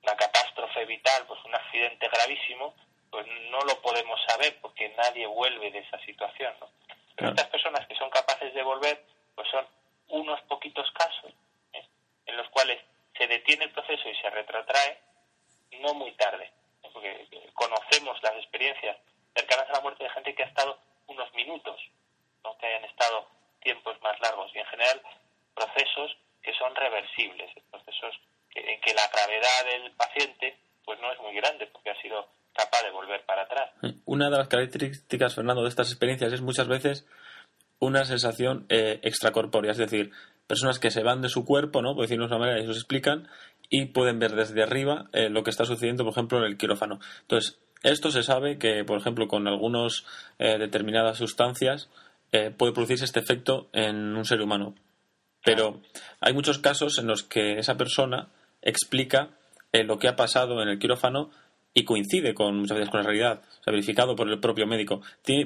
una catástrofe vital, pues un accidente gravísimo, pues no lo podemos saber porque nadie vuelve de esa situación, ¿no? Pero estas personas que son capaces de volver, pues son unos poquitos casos. En los cuales se detiene el proceso y se retrotrae, no muy tarde, porque conocemos las experiencias cercanas a la muerte de gente que ha estado unos minutos, no que hayan estado tiempos más largos, y en general procesos que son reversibles, procesos en que la gravedad del paciente pues no es muy grande porque ha sido capaz de volver para atrás. Una de las características, Fernando, de estas experiencias es muchas veces una sensación eh, extracorpórea, es decir, personas que se van de su cuerpo, ¿no? Por decirlo de una manera, y eso explican, y pueden ver desde arriba eh, lo que está sucediendo, por ejemplo, en el quirófano. Entonces, esto se sabe que, por ejemplo, con algunas eh, determinadas sustancias puede producirse este efecto en un ser humano. Pero hay muchos casos en los que esa persona explica lo que ha pasado en el quirófano y coincide con muchas veces con la realidad, se ha verificado por el propio médico.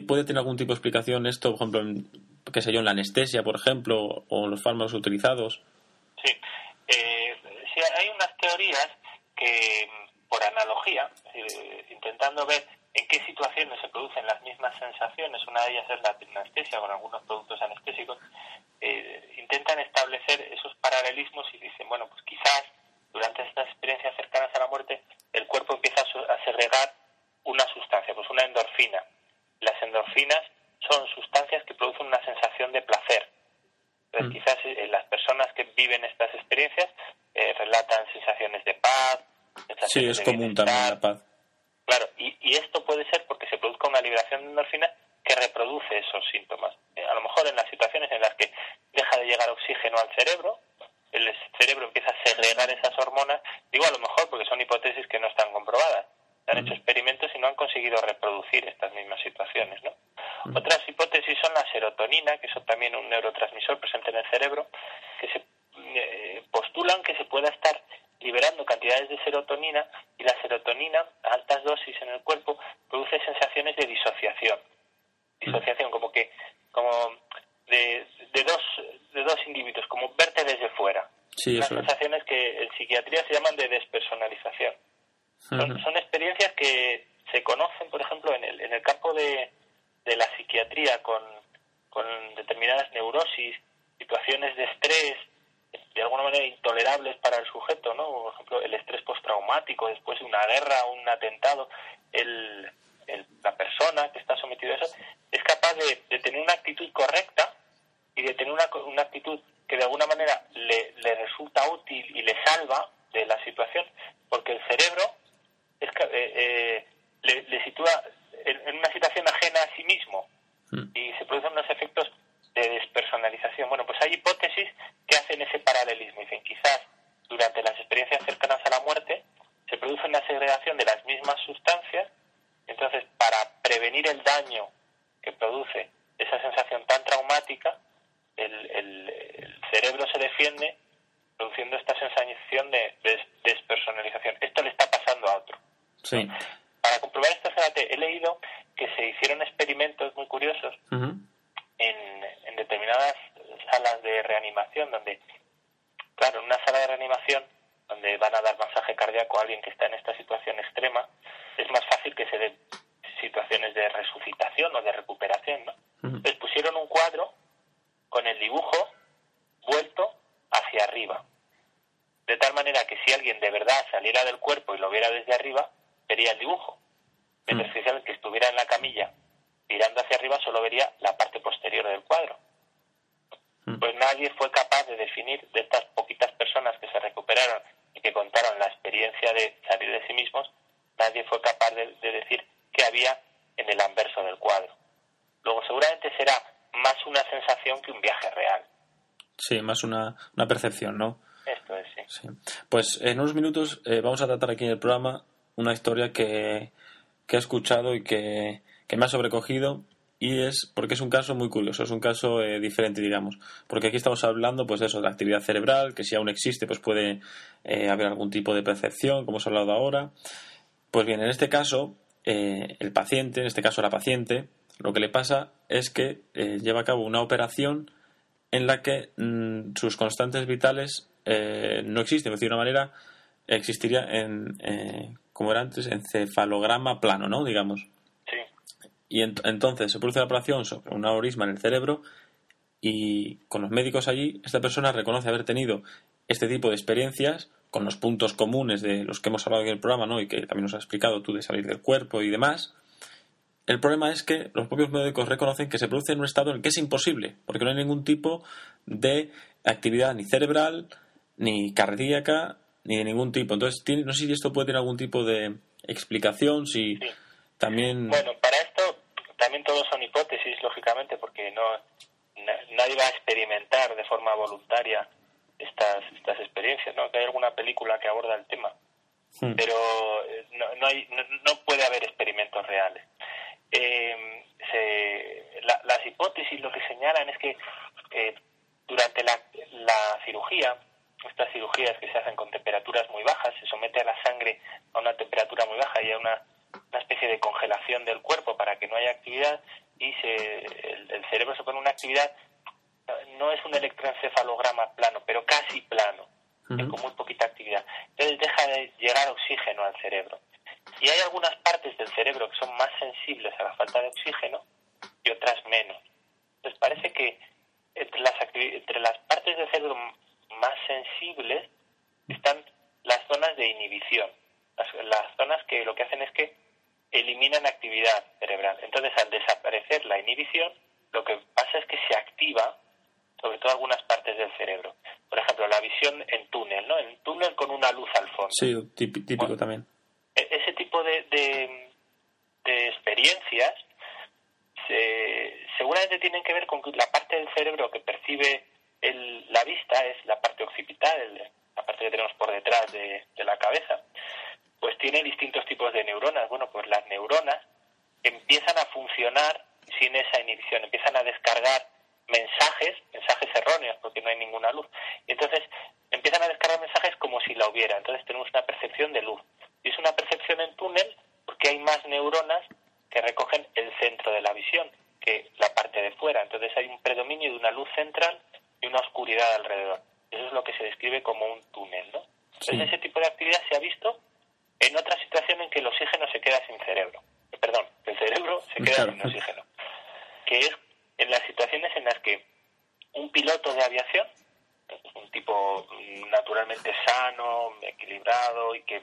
¿Puede tener algún tipo de explicación esto, por ejemplo, en, qué sé yo, en la anestesia, por ejemplo, o en los fármacos utilizados? Sí, eh, sí hay unas teorías que, por analogía, eh, intentando ver en qué situaciones se producen las mismas sensaciones, una de ellas es la anestesia con algunos productos anestésicos, eh, intentan establecer esos paralelismos y dicen, bueno, pues quizás durante estas experiencias cercanas a la muerte, el cuerpo empieza a segregar una sustancia, pues una endorfina. Las endorfinas son sustancias que producen una sensación de placer. Entonces, mm. quizás eh, las personas que viven estas experiencias eh, relatan sensaciones de paz. sí, es común también la paz. Claro, y, y, esto puede ser porque se produzca una liberación de endorfina que reproduce esos síntomas. Eh, a lo mejor en las situaciones en las que deja de llegar oxígeno al cerebro, el cerebro empieza a segregar esas hormonas, digo a lo mejor porque son hipótesis que no están comprobadas. Han hecho experimentos y no han conseguido reproducir estas mismas situaciones. ¿no? Otras hipótesis son la serotonina, que es también un neurotransmisor presente en el cerebro, que se eh, postulan que se pueda estar liberando cantidades de serotonina y la serotonina a altas dosis en el cuerpo produce sensaciones de disociación. Disociación, como que como de, de, dos, de dos individuos, como verte desde fuera. Sí, Las sensaciones que en psiquiatría se llaman de despersonalización. son, experiencias que se conocen, por ejemplo, en el, en el campo de, de la psiquiatría con, con determinadas neurosis, situaciones de estrés, de alguna manera intolerables para el sujeto, ¿no? Por ejemplo, el estrés postraumático después de una guerra un atentado, el, la persona que está sometida a eso es capaz de, tener una actitud correcta y de tener una, una actitud que de alguna manera le, le, resulta útil y le salva de la situación, porque el cerebro es, eh, eh, le, sitúa en, una situación ajena a sí mismo mm. y se producen unos efectos de despersonalización. Bueno, pues hay hipótesis que hacen ese paralelismo. Dicen, quizás durante las experiencias cercanas a la muerte se produce una segregación de las mismas sustancias entonces, para prevenir el daño que produce esa sensación tan traumática, el, el, cerebro se defiende produciendo esta sensación de, despersonalización. Esto le está pasando a otro. Sí. Para comprobar esto, he leído que se hicieron experimentos muy curiosos en, en determinadas salas de reanimación, donde, claro, en una sala de reanimación donde van a dar masaje cardíaco a alguien que está en esta situación extrema, es más fácil que se den situaciones de resucitación o de recuperación. ¿no? Les pusieron un cuadro con el dibujo vuelto hacia arriba. De tal manera que si alguien de verdad saliera del cuerpo y lo viera desde arriba, vería el dibujo. Mientras que si alguien que estuviera en la camilla mirando hacia arriba solo vería la parte posterior del cuadro. Pues nadie fue capaz de definir de estas poquitas personas que se recuperaron y que contaron la experiencia de salir de sí mismos, nadie fue capaz de, decir qué había en el anverso del cuadro. Luego seguramente será más una sensación que un viaje real. Sí, más una, una percepción, ¿no? Esto es, sí. Pues en unos minutos eh, vamos a tratar aquí en el programa una historia que, que he escuchado y que, que me ha sobrecogido y es porque es un caso muy curioso, es un caso eh, diferente, digamos, porque aquí estamos hablando, pues eso, de actividad cerebral, que si aún existe, pues puede eh, haber algún tipo de percepción, como hemos hablado ahora. Pues bien, en este caso, eh, el paciente, en este caso la paciente, lo que le pasa es que lleva a cabo una operación en la que mm, sus constantes vitales no existen, de una manera, existiría en, como era antes, encefalograma plano, ¿no? Digamos. Y entonces se produce la operación sobre un aneurisma en el cerebro y con los médicos allí, esta persona reconoce haber tenido este tipo de experiencias con los puntos comunes de los que hemos hablado en el programa, ¿no? Y que también nos has explicado tú de salir del cuerpo y demás. El problema es que los propios médicos reconocen que se produce en un estado en el que es imposible, porque no hay ningún tipo de actividad ni cerebral, ni cardíaca, ni de ningún tipo. Entonces, no sé si esto puede tener algún tipo de explicación, si también... Bueno, para esto también todos son hipótesis, lógicamente, porque no nadie va a experimentar de forma voluntaria estas, estas experiencias, ¿no? Que hay alguna película que aborda el tema, hmm. pero eh, no, no, hay, no, puede haber experimentos reales. Eh, las hipótesis lo que señalan es que eh, durante la, la cirugía, estas cirugías que se hacen con temperaturas muy bajas, se somete a la sangre a una temperatura muy baja y a una, una especie de congelación del cuerpo para que no haya actividad y se, el, cerebro se pone una actividad, no es un electroencefalograma plano, pero casi plano, con muy poquita actividad. Entonces deja de llegar oxígeno al cerebro. Y hay algunas partes del cerebro que son más sensibles a la falta de oxígeno y otras menos. Entonces parece que entre las, entre las partes del cerebro más sensibles están las zonas de inhibición, las, zonas que lo que hacen es que eliminan actividad cerebral. Entonces, al desaparecer la inhibición, lo que pasa es que se activa sobre todo algunas partes del cerebro. Por ejemplo, la visión en túnel, ¿no? En túnel con una luz al fondo. Sí, típico también. E-, ese tipo de, de, experiencias seguramente tienen que ver con la parte del cerebro que percibe la vista es la parte occipital, la parte que tenemos por detrás de, la cabeza, pues tiene distintos tipos de neuronas. Bueno, pues las neuronas empiezan a funcionar sin esa inhibición, empiezan a descargar mensajes, mensajes erróneos, porque no hay ninguna luz. Y entonces empiezan a descargar mensajes como si la hubiera. Entonces tenemos una percepción de luz. Y es una percepción en túnel porque hay más neuronas que recogen el centro de la visión que la parte de fuera. Entonces hay un predominio de una luz central y una oscuridad alrededor. Eso es lo que se describe como un túnel, ¿no? Entonces ese tipo de actividad se ha visto en otra situación en que el oxígeno se queda sin cerebro. Perdón, el cerebro se queda sin oxígeno. Que es en las situaciones en las que un piloto de aviación, un tipo naturalmente sano, equilibrado y que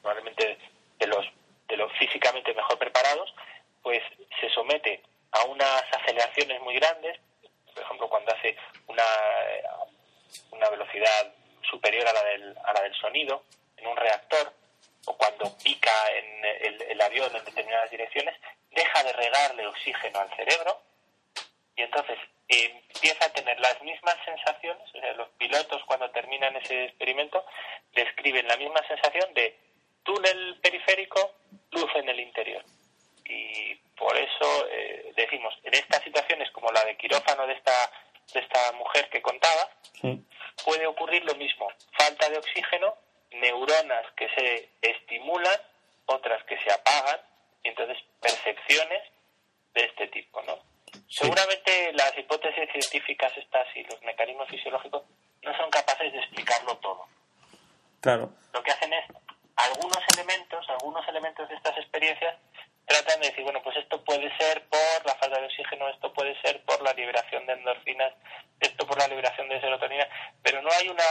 probablemente de los, de los físicamente mejor preparados, pues se somete a unas aceleraciones muy grandes, por ejemplo, cuando hace una, una velocidad superior a la, del, a la del sonido en un reactor, o cuando pica en el, el avión en determinadas direcciones, deja de regarle oxígeno al cerebro y entonces empieza a tener las mismas sensaciones, o sea, los pilotos cuando terminan ese experimento describen la misma sensación de túnel periférico, luz en el interior. Y por eso eh, decimos, en estas situaciones como la de quirófano de esta, de esta mujer que contaba, puede ocurrir lo mismo, falta de oxígeno, neuronas que se estimulan, otras que se apagan, y entonces percepciones de este tipo, ¿no? Seguramente las hipótesis científicas estas y los mecanismos fisiológicos no son capaces de explicarlo todo. Claro. Lo que hacen es algunos elementos, algunos elementos de estas experiencias tratan de decir, bueno, pues esto puede ser por la falta de oxígeno, esto puede ser por la liberación de endorfinas, esto por la liberación de serotonina, pero no hay una,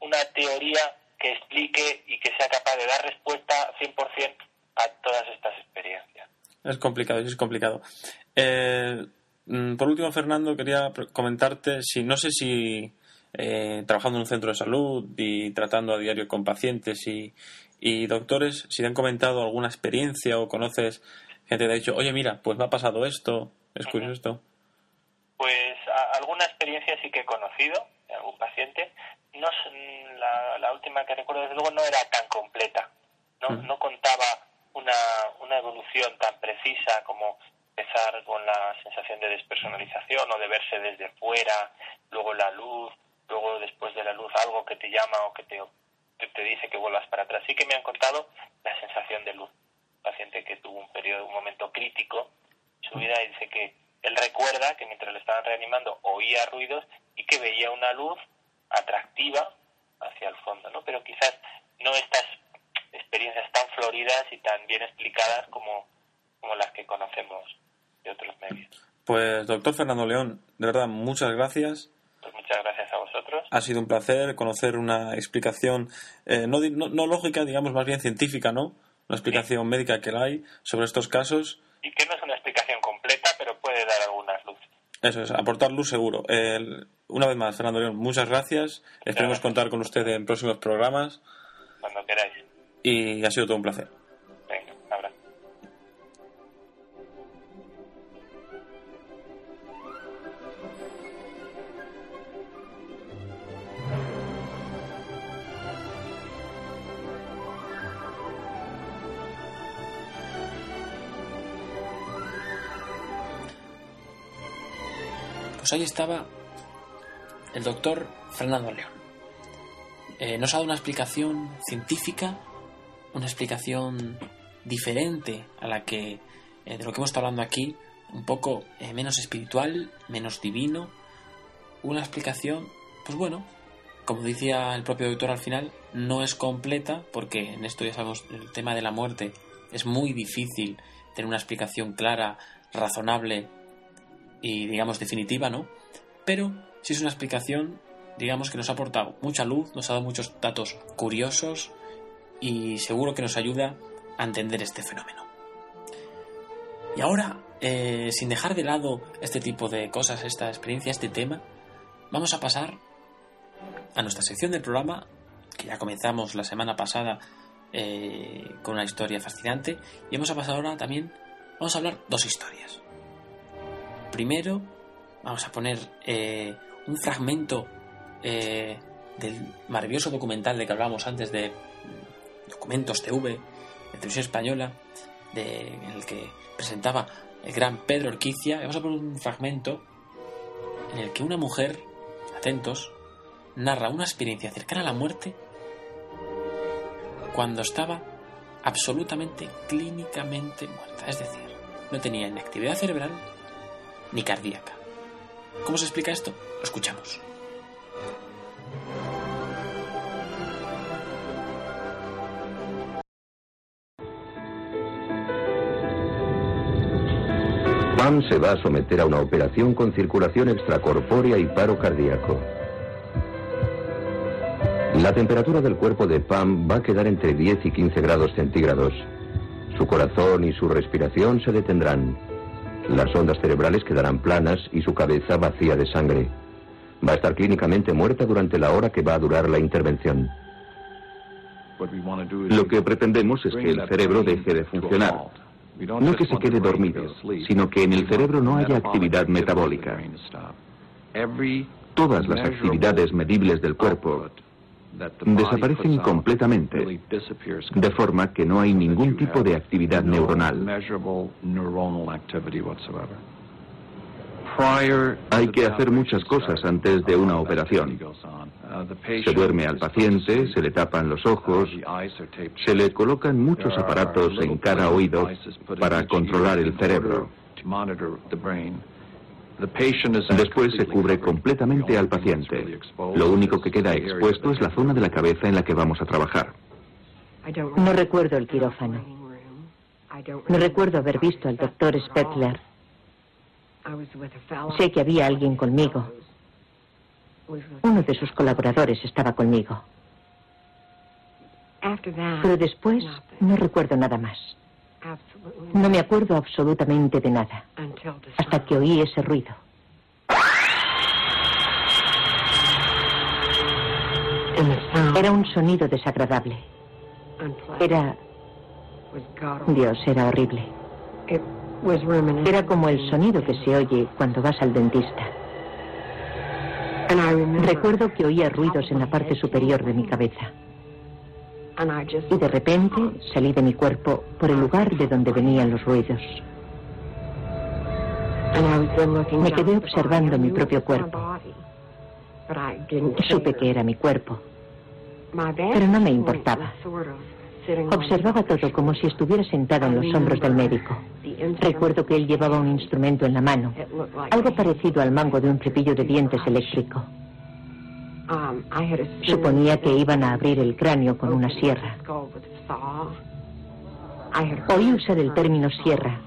una teoría que explique y que sea capaz de dar respuesta 100% a todas estas experiencias. Es complicado, es complicado. Eh, mm, por último, Fernando, quería comentarte si no sé si eh, trabajando en un centro de salud y tratando a diario con pacientes y, y doctores, si te han comentado alguna experiencia o conoces gente que te ha dicho, oye, mira, pues me ha pasado esto, es curioso esto. Pues alguna experiencia sí que he conocido de algún paciente. No, la, la última que recuerdo, desde luego, no era tan completa. No, no contaba una, una evolución tan como empezar con la sensación de despersonalización o de verse desde fuera, luego la luz, luego después de la luz algo que te llama o que te, te dice que vuelvas para atrás. Sí que me han contado la sensación de luz. Un paciente que tuvo un periodo, un momento crítico en su vida y dice que él recuerda que mientras le estaban reanimando oía ruidos y que veía una luz atractiva hacia el fondo, ¿no? Pero quizás no estas experiencias tan floridas y tan bien explicadas como, como las que conocemos de otros medios. Pues, doctor Fernando León, de verdad, muchas gracias. Pues muchas gracias a vosotros. Ha sido un placer conocer una explicación eh, no, no, lógica, digamos, más bien científica, ¿no? Una explicación médica que la hay sobre estos casos. Y que no es una explicación completa, pero puede dar algunas luces. Eso es, aportar luz seguro. una vez más, Fernando León, muchas gracias. Esperemos contar con usted en próximos programas. Cuando queráis. Y ha sido todo un placer. Pues ahí estaba el doctor Fernando León. Eh, nos ha dado una explicación científica, una explicación diferente a la que eh, de lo que hemos estado hablando aquí, un poco eh, menos espiritual, menos divino, una explicación, pues bueno, como decía el propio doctor al final, no es completa porque en esto ya sabemos el tema de la muerte es muy difícil tener una explicación clara, razonable y digamos definitiva, ¿no? Pero sí es una explicación, digamos que nos ha aportado mucha luz, nos ha dado muchos datos curiosos y seguro que nos ayuda a entender este fenómeno. Y ahora, eh, sin dejar de lado este tipo de cosas, esta experiencia, este tema, vamos a pasar a nuestra sección del programa, que ya comenzamos la semana pasada eh, con una historia fascinante, y vamos a pasar ahora también, vamos a hablar dos historias. Primero, vamos a poner eh, un fragmento eh, del maravilloso documental de que hablábamos antes de Documentos TV, de televisión española, de, en el que presentaba el gran Pedro Orquicia. Vamos a poner un fragmento en el que una mujer, atentos, narra una experiencia cercana a la muerte cuando estaba absolutamente clínicamente muerta. Es decir, no tenía ni actividad cerebral ni cardíaca. ¿Cómo se explica esto? Lo escuchamos. Pam se va a someter a una operación con circulación extracorpórea y paro cardíaco. La temperatura del cuerpo de Pam va a quedar entre 10 y 15 grados centígrados. Su corazón y su respiración se detendrán. Las ondas cerebrales quedarán planas y su cabeza vacía de sangre. Va a estar clínicamente muerta durante la hora que va a durar la intervención. Lo que pretendemos es que el cerebro deje de funcionar. No que se quede dormido, sino que en el cerebro no haya actividad metabólica. Todas las actividades medibles del cuerpo desaparecen completamente, de forma que no hay ningún tipo de actividad neuronal. Hay que hacer muchas cosas antes de una operación. Se duerme al paciente, se le tapan los ojos, se le colocan muchos aparatos en cada oído para controlar el cerebro. Después se cubre completamente al paciente. Lo único que queda expuesto es la zona de la cabeza en la que vamos a trabajar. No recuerdo el quirófano. No recuerdo haber visto al doctor Spettler. Sé que había alguien conmigo. Uno de sus colaboradores estaba conmigo. Pero después no recuerdo nada más. No me acuerdo absolutamente de nada, hasta que oí ese ruido. Era un sonido desagradable. Era... Dios, era horrible. Era como el sonido que se oye cuando vas al dentista. Recuerdo que oía ruidos en la parte superior de mi cabeza. Y de repente salí de mi cuerpo por el lugar de donde venían los ruidos. Me quedé observando mi propio cuerpo. Supe que era mi cuerpo, pero no me importaba. Observaba todo como si estuviera sentado en los hombros del médico. Recuerdo que él llevaba un instrumento en la mano, algo parecido al mango de un cepillo de dientes eléctrico. Um, Suponía que iban a abrir el cráneo con una sierra. Oí usar el término sierra,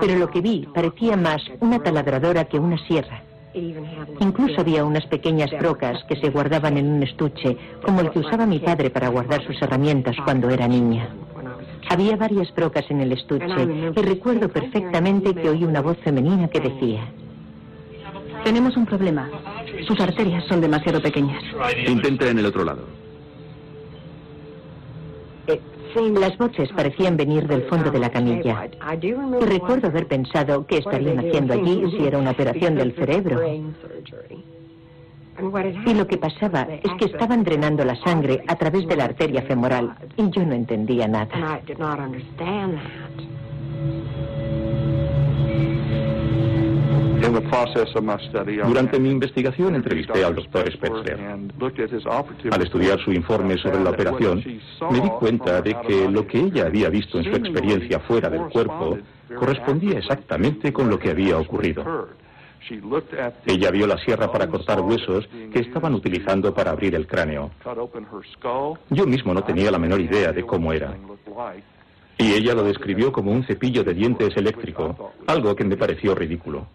pero lo que vi parecía más una taladradora que una sierra. Incluso había unas pequeñas brocas que se guardaban en un estuche, como el que usaba mi padre para guardar sus herramientas cuando era niña. Había varias brocas en el estuche y recuerdo perfectamente que oí una voz femenina que decía, Tenemos un problema. Sus arterias son demasiado pequeñas. Intenta en el otro lado. Las voces parecían venir del fondo de la camilla. Y recuerdo haber pensado qué estarían haciendo allí si era una operación del cerebro. Y lo que pasaba es que estaban drenando la sangre a través de la arteria femoral y yo no entendía nada. Durante mi investigación entrevisté al doctor Spetzler. Al estudiar su informe sobre la operación, me di cuenta de que lo que ella había visto en su experiencia fuera del cuerpo correspondía exactamente con lo que había ocurrido. Ella vio la sierra para cortar huesos que estaban utilizando para abrir el cráneo. Yo mismo no tenía la menor idea de cómo era. Y ella lo describió como un cepillo de dientes eléctrico, algo que me pareció ridículo.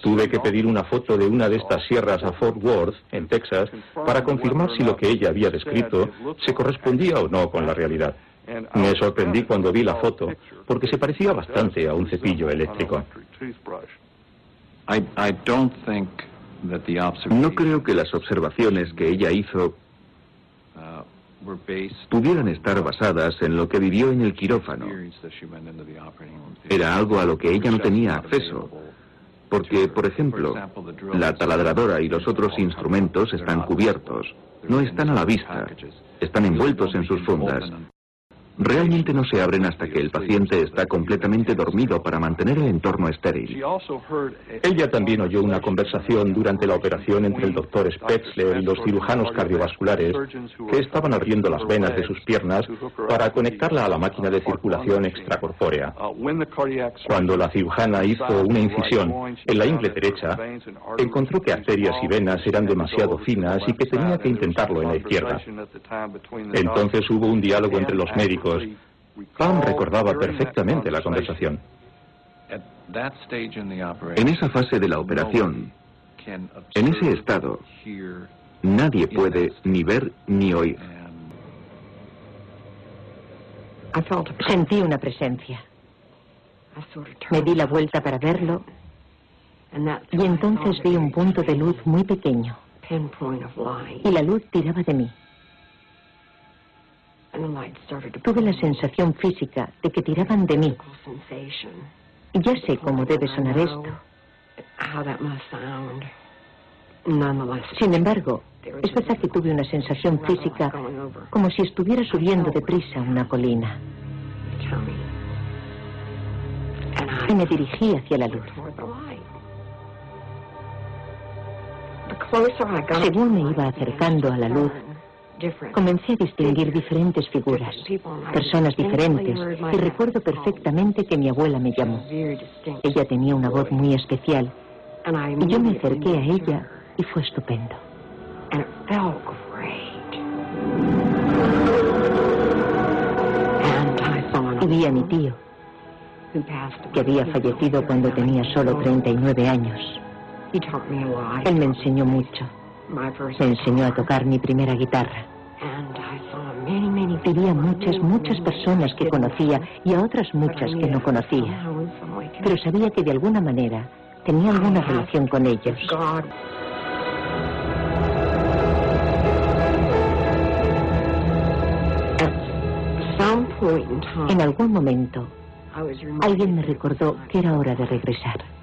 Tuve que pedir una foto de una de estas sierras a Fort Worth, en Texas, para confirmar si lo que ella había descrito se correspondía o no con la realidad. Me sorprendí cuando vi la foto, porque se parecía bastante a un cepillo eléctrico. No creo que las observaciones que ella hizo pudieran estar basadas en lo que vivió en el quirófano. Era algo a lo que ella no tenía acceso. Porque, por ejemplo, la taladradora y los otros instrumentos están cubiertos, no están a la vista, están envueltos en sus fundas. Realmente no se abren hasta que el paciente está completamente dormido para mantener el entorno estéril. Ella también oyó una conversación durante la operación entre el doctor Spetzler y los cirujanos cardiovasculares que estaban abriendo las venas de sus piernas para conectarla a la máquina de circulación extracorpórea. Cuando la cirujana hizo una incisión en la ingle derecha, encontró que arterias y venas eran demasiado finas y que tenía que intentarlo en la izquierda. Entonces hubo un diálogo entre los médicos Pam recordaba perfectamente la conversación. En esa fase de la operación, en ese estado, nadie puede ni ver ni oír. Sentí una presencia. Me di la vuelta para verlo y entonces vi un punto de luz muy pequeño. Y la luz tiraba de mí. Tuve la sensación física de que tiraban de mí. Ya sé cómo debe sonar esto. Sin embargo, es verdad que tuve una sensación física como si estuviera subiendo deprisa una colina. Y me dirigí hacia la luz. Según me iba acercando a la luz, Comencé a distinguir diferentes figuras, personas diferentes, y recuerdo perfectamente que mi abuela me llamó. Ella tenía una voz muy especial, y yo me acerqué a ella y fue estupendo. Y vi a mi tío, que había fallecido cuando tenía solo 39 años. Él me enseñó mucho. Me enseñó a tocar mi primera guitarra. Vi a muchas, muchas personas que conocía y a otras muchas que no conocía. Pero sabía que de alguna manera tenía alguna relación con ellos. En algún momento, alguien me recordó que era hora de regresar.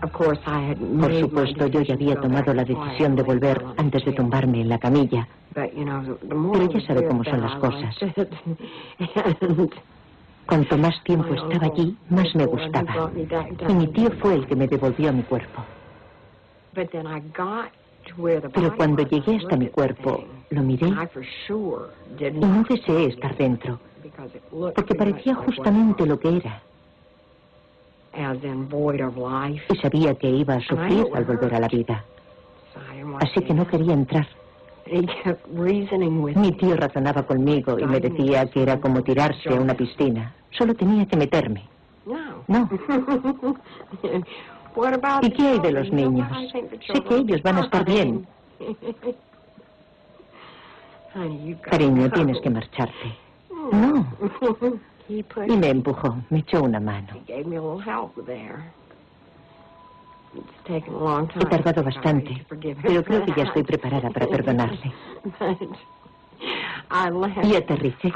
Por supuesto, yo ya había tomado la decisión de volver antes de tumbarme en la camilla. Pero ya sabe cómo son las cosas. Cuanto más tiempo estaba allí, más me gustaba. Y mi tío fue el que me devolvió a mi cuerpo. Pero cuando llegué hasta mi cuerpo, lo miré y no deseé estar dentro, porque parecía justamente lo que era y sabía que iba a sufrir al volver a la vida. Así que no quería entrar. Mi tío razonaba conmigo y me decía que era como tirarse a una piscina. Solo tenía que meterme. No. ¿Y qué hay de los niños? Sé que ellos van a estar bien. Cariño, tienes que marcharte. No. Y me empujó, me echó una mano. He tardado bastante, pero creo que ya estoy preparada para perdonarle. Y aterricé.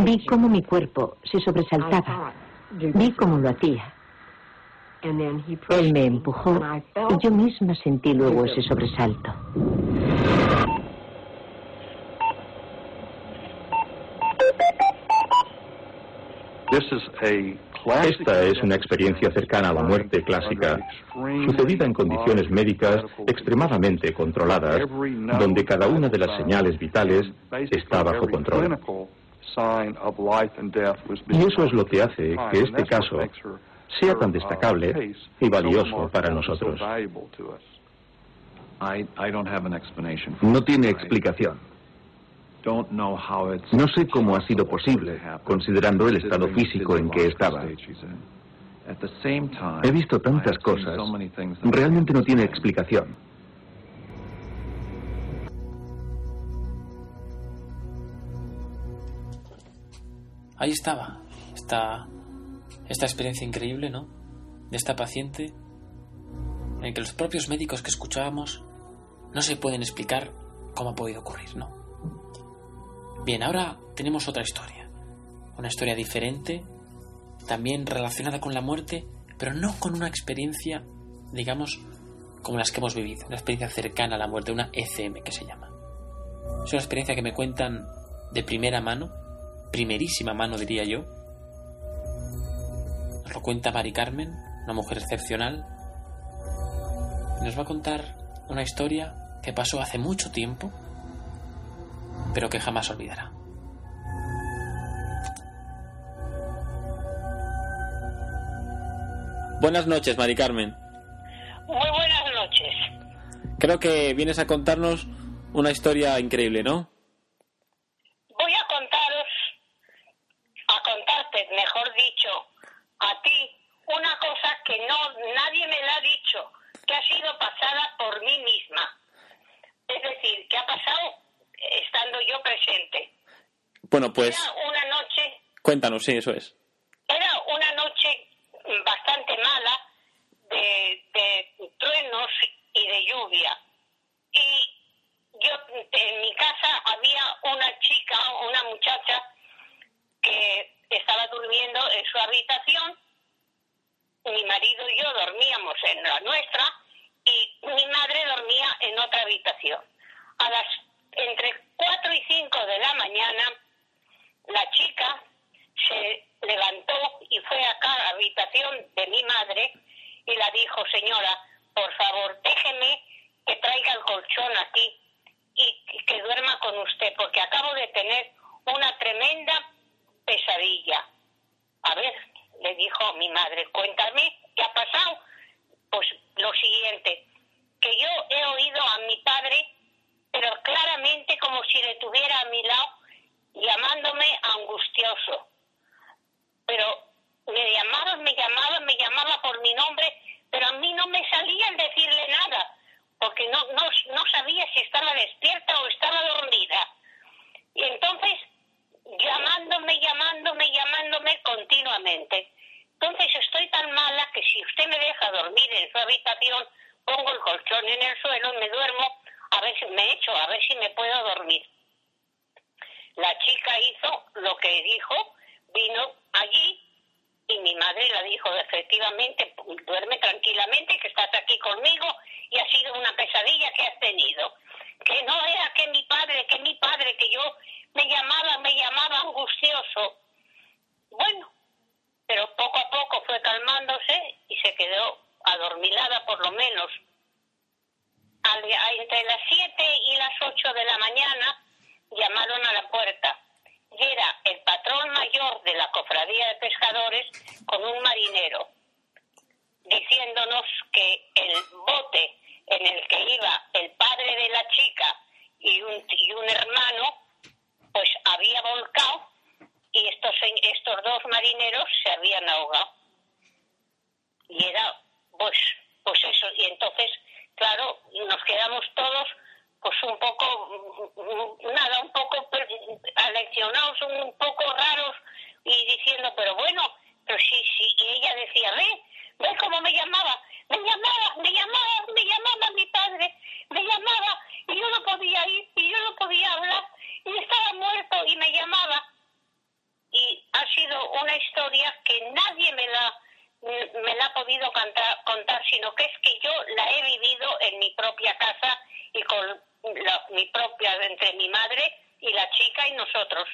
Vi cómo mi cuerpo se sobresaltaba. Vi cómo lo hacía. Él me empujó y yo misma sentí luego ese sobresalto. Esta es una experiencia cercana a la muerte clásica, sucedida en condiciones médicas extremadamente controladas, donde cada una de las señales vitales está bajo control. Y eso es lo que hace que este caso sea tan destacable y valioso para nosotros. No tiene explicación. No sé cómo ha sido posible, considerando el estado físico en que estaba. He visto tantas cosas. Realmente no tiene explicación. Ahí estaba, esta, esta experiencia increíble, ¿no? De esta paciente, en que los propios médicos que escuchábamos no se pueden explicar cómo ha podido ocurrir, ¿no? Bien, ahora tenemos otra historia. Una historia diferente, también relacionada con la muerte, pero no con una experiencia, digamos, como las que hemos vivido. Una experiencia cercana a la muerte, una ECM que se llama. Es una experiencia que me cuentan de primera mano, primerísima mano diría yo. Nos lo cuenta Mari Carmen, una mujer excepcional. Nos va a contar una historia que pasó hace mucho tiempo pero que jamás olvidará. Buenas noches, Mari Carmen. Muy buenas noches. Creo que vienes a contarnos una historia increíble, ¿no? Voy a contaros, a contarte, mejor dicho, a ti una cosa que no nadie me la ha dicho, que ha sido pasada por mí misma. Es decir, que ha pasado yo presente. Bueno, pues... Era una noche... Cuéntanos, sí, eso es. Era una noche bastante mala de, de truenos y de lluvia. Y yo en mi casa había una chica, una muchacha que estaba durmiendo en su habitación. Mi marido y yo dormíamos en la nuestra y mi madre dormía en otra habitación. A las entre 4 y 5 de la mañana, la chica se levantó y fue a la habitación de mi madre y la dijo, señora, por favor, déjeme que traiga el colchón aquí y que duerma con usted, porque acabo de tener una tremenda pesadilla. A ver, le dijo mi madre, cuéntame, ¿qué ha pasado? Pues lo siguiente, que yo he oído a mi padre pero claramente como si le tuviera a mi lado, llamándome angustioso. Pero me llamaba, me llamaba, me llamaba por mi nombre, pero a mí no me salía el decirle nada, porque no, no, no sabía si estaba despierta o estaba dormida. Y entonces, llamándome, llamándome, llamándome continuamente. Entonces estoy tan mala que si usted me deja dormir en su habitación, pongo el colchón en el suelo y me duermo ver si me echo, a ver si me puedo dormir. La chica hizo lo que dijo, vino allí y mi madre la dijo efectivamente, duerme tranquilamente, que estás aquí conmigo y ha sido una pesadilla que has tenido. Que no era que mi padre, que mi padre, que yo me llamaba, me llamaba angustioso. Bueno, pero poco a poco fue calmándose y se quedó adormilada por lo menos entre las 7 y las 8 de la mañana llamaron a la puerta y era el patrón mayor de la cofradía de pescadores con un marinero diciéndonos que el bote en el que iba el padre de la chica y un, y un hermano pues había volcado y estos, estos dos marineros se habían ahogado. Y era, pues, pues eso. Y entonces, claro, nos quedamos todos, pues un poco, nada, un poco aleccionados, un poco raros y diciendo, pero bueno, pero sí, sí. Y ella decía, ve, ve cómo me llamaba, me llamaba, me llamaba, me llamaba mi padre, me llamaba y yo no podía ir y yo no podía hablar y estaba muerto y me llamaba. Y ha sido una historia que nadie me la, me la ha podido contar, sino que es que yo la he vivido en mi propia casa y con mi propia, entre mi madre y la chica y nosotros.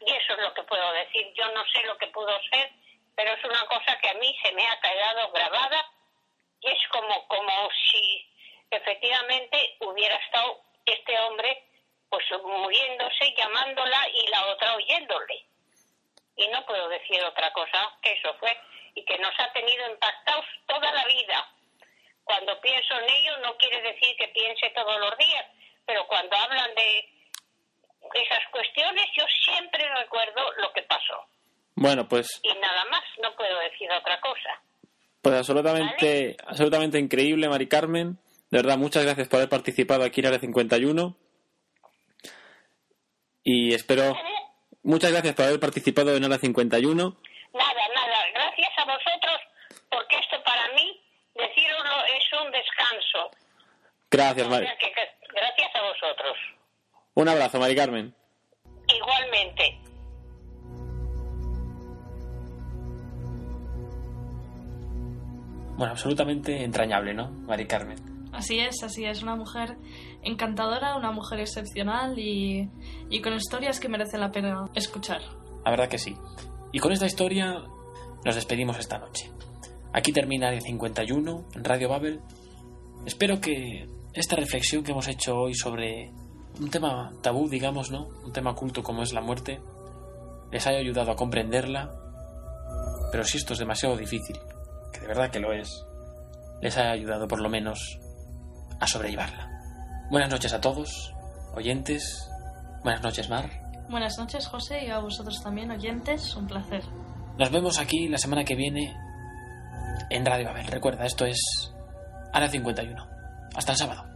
Y eso es lo que puedo decir. Yo no sé lo que pudo ser, pero es una cosa que a mí se me ha quedado grabada y es como, como si efectivamente hubiera estado este hombre pues muriéndose, llamándola y la otra oyéndole. Y no puedo decir otra cosa que eso fue y que nos ha tenido impactados toda la vida. Cuando pienso en ello no quiere decir que piense todos los días, pero cuando hablan de esas cuestiones yo siempre recuerdo lo que pasó. Bueno, pues... Y nada más, no puedo decir otra cosa. Pues absolutamente, absolutamente increíble, Mari Carmen. De verdad, muchas gracias por haber participado aquí en Área 51. Y espero. Muchas gracias por haber participado en Área 51. Nada, nada. Gracias a vosotros, porque esto para mí, deciroslo, es un descanso. Gracias, Mari. Gracias a vosotros. Un abrazo, Mari Carmen. Igualmente. Bueno, absolutamente entrañable, ¿no, Mari Carmen? Así es, así es. Una mujer encantadora, una mujer excepcional y, con historias que merecen la pena escuchar. La verdad que sí. Y con esta historia nos despedimos esta noche. Aquí termina el 51 en Radio Babel. Espero que esta reflexión que hemos hecho hoy sobre un tema tabú, digamos, ¿no? Un tema oculto como es la muerte, les haya ayudado a comprenderla. Pero si esto es demasiado difícil, que de verdad que lo es, les haya ayudado por lo menos a sobrellevarla. Buenas noches a todos, oyentes. Buenas noches, Mar. Buenas noches, José, y a vosotros también, oyentes. Un placer. Nos vemos aquí la semana que viene en Radio Babel. Recuerda, esto es Área 51. Hasta el sábado.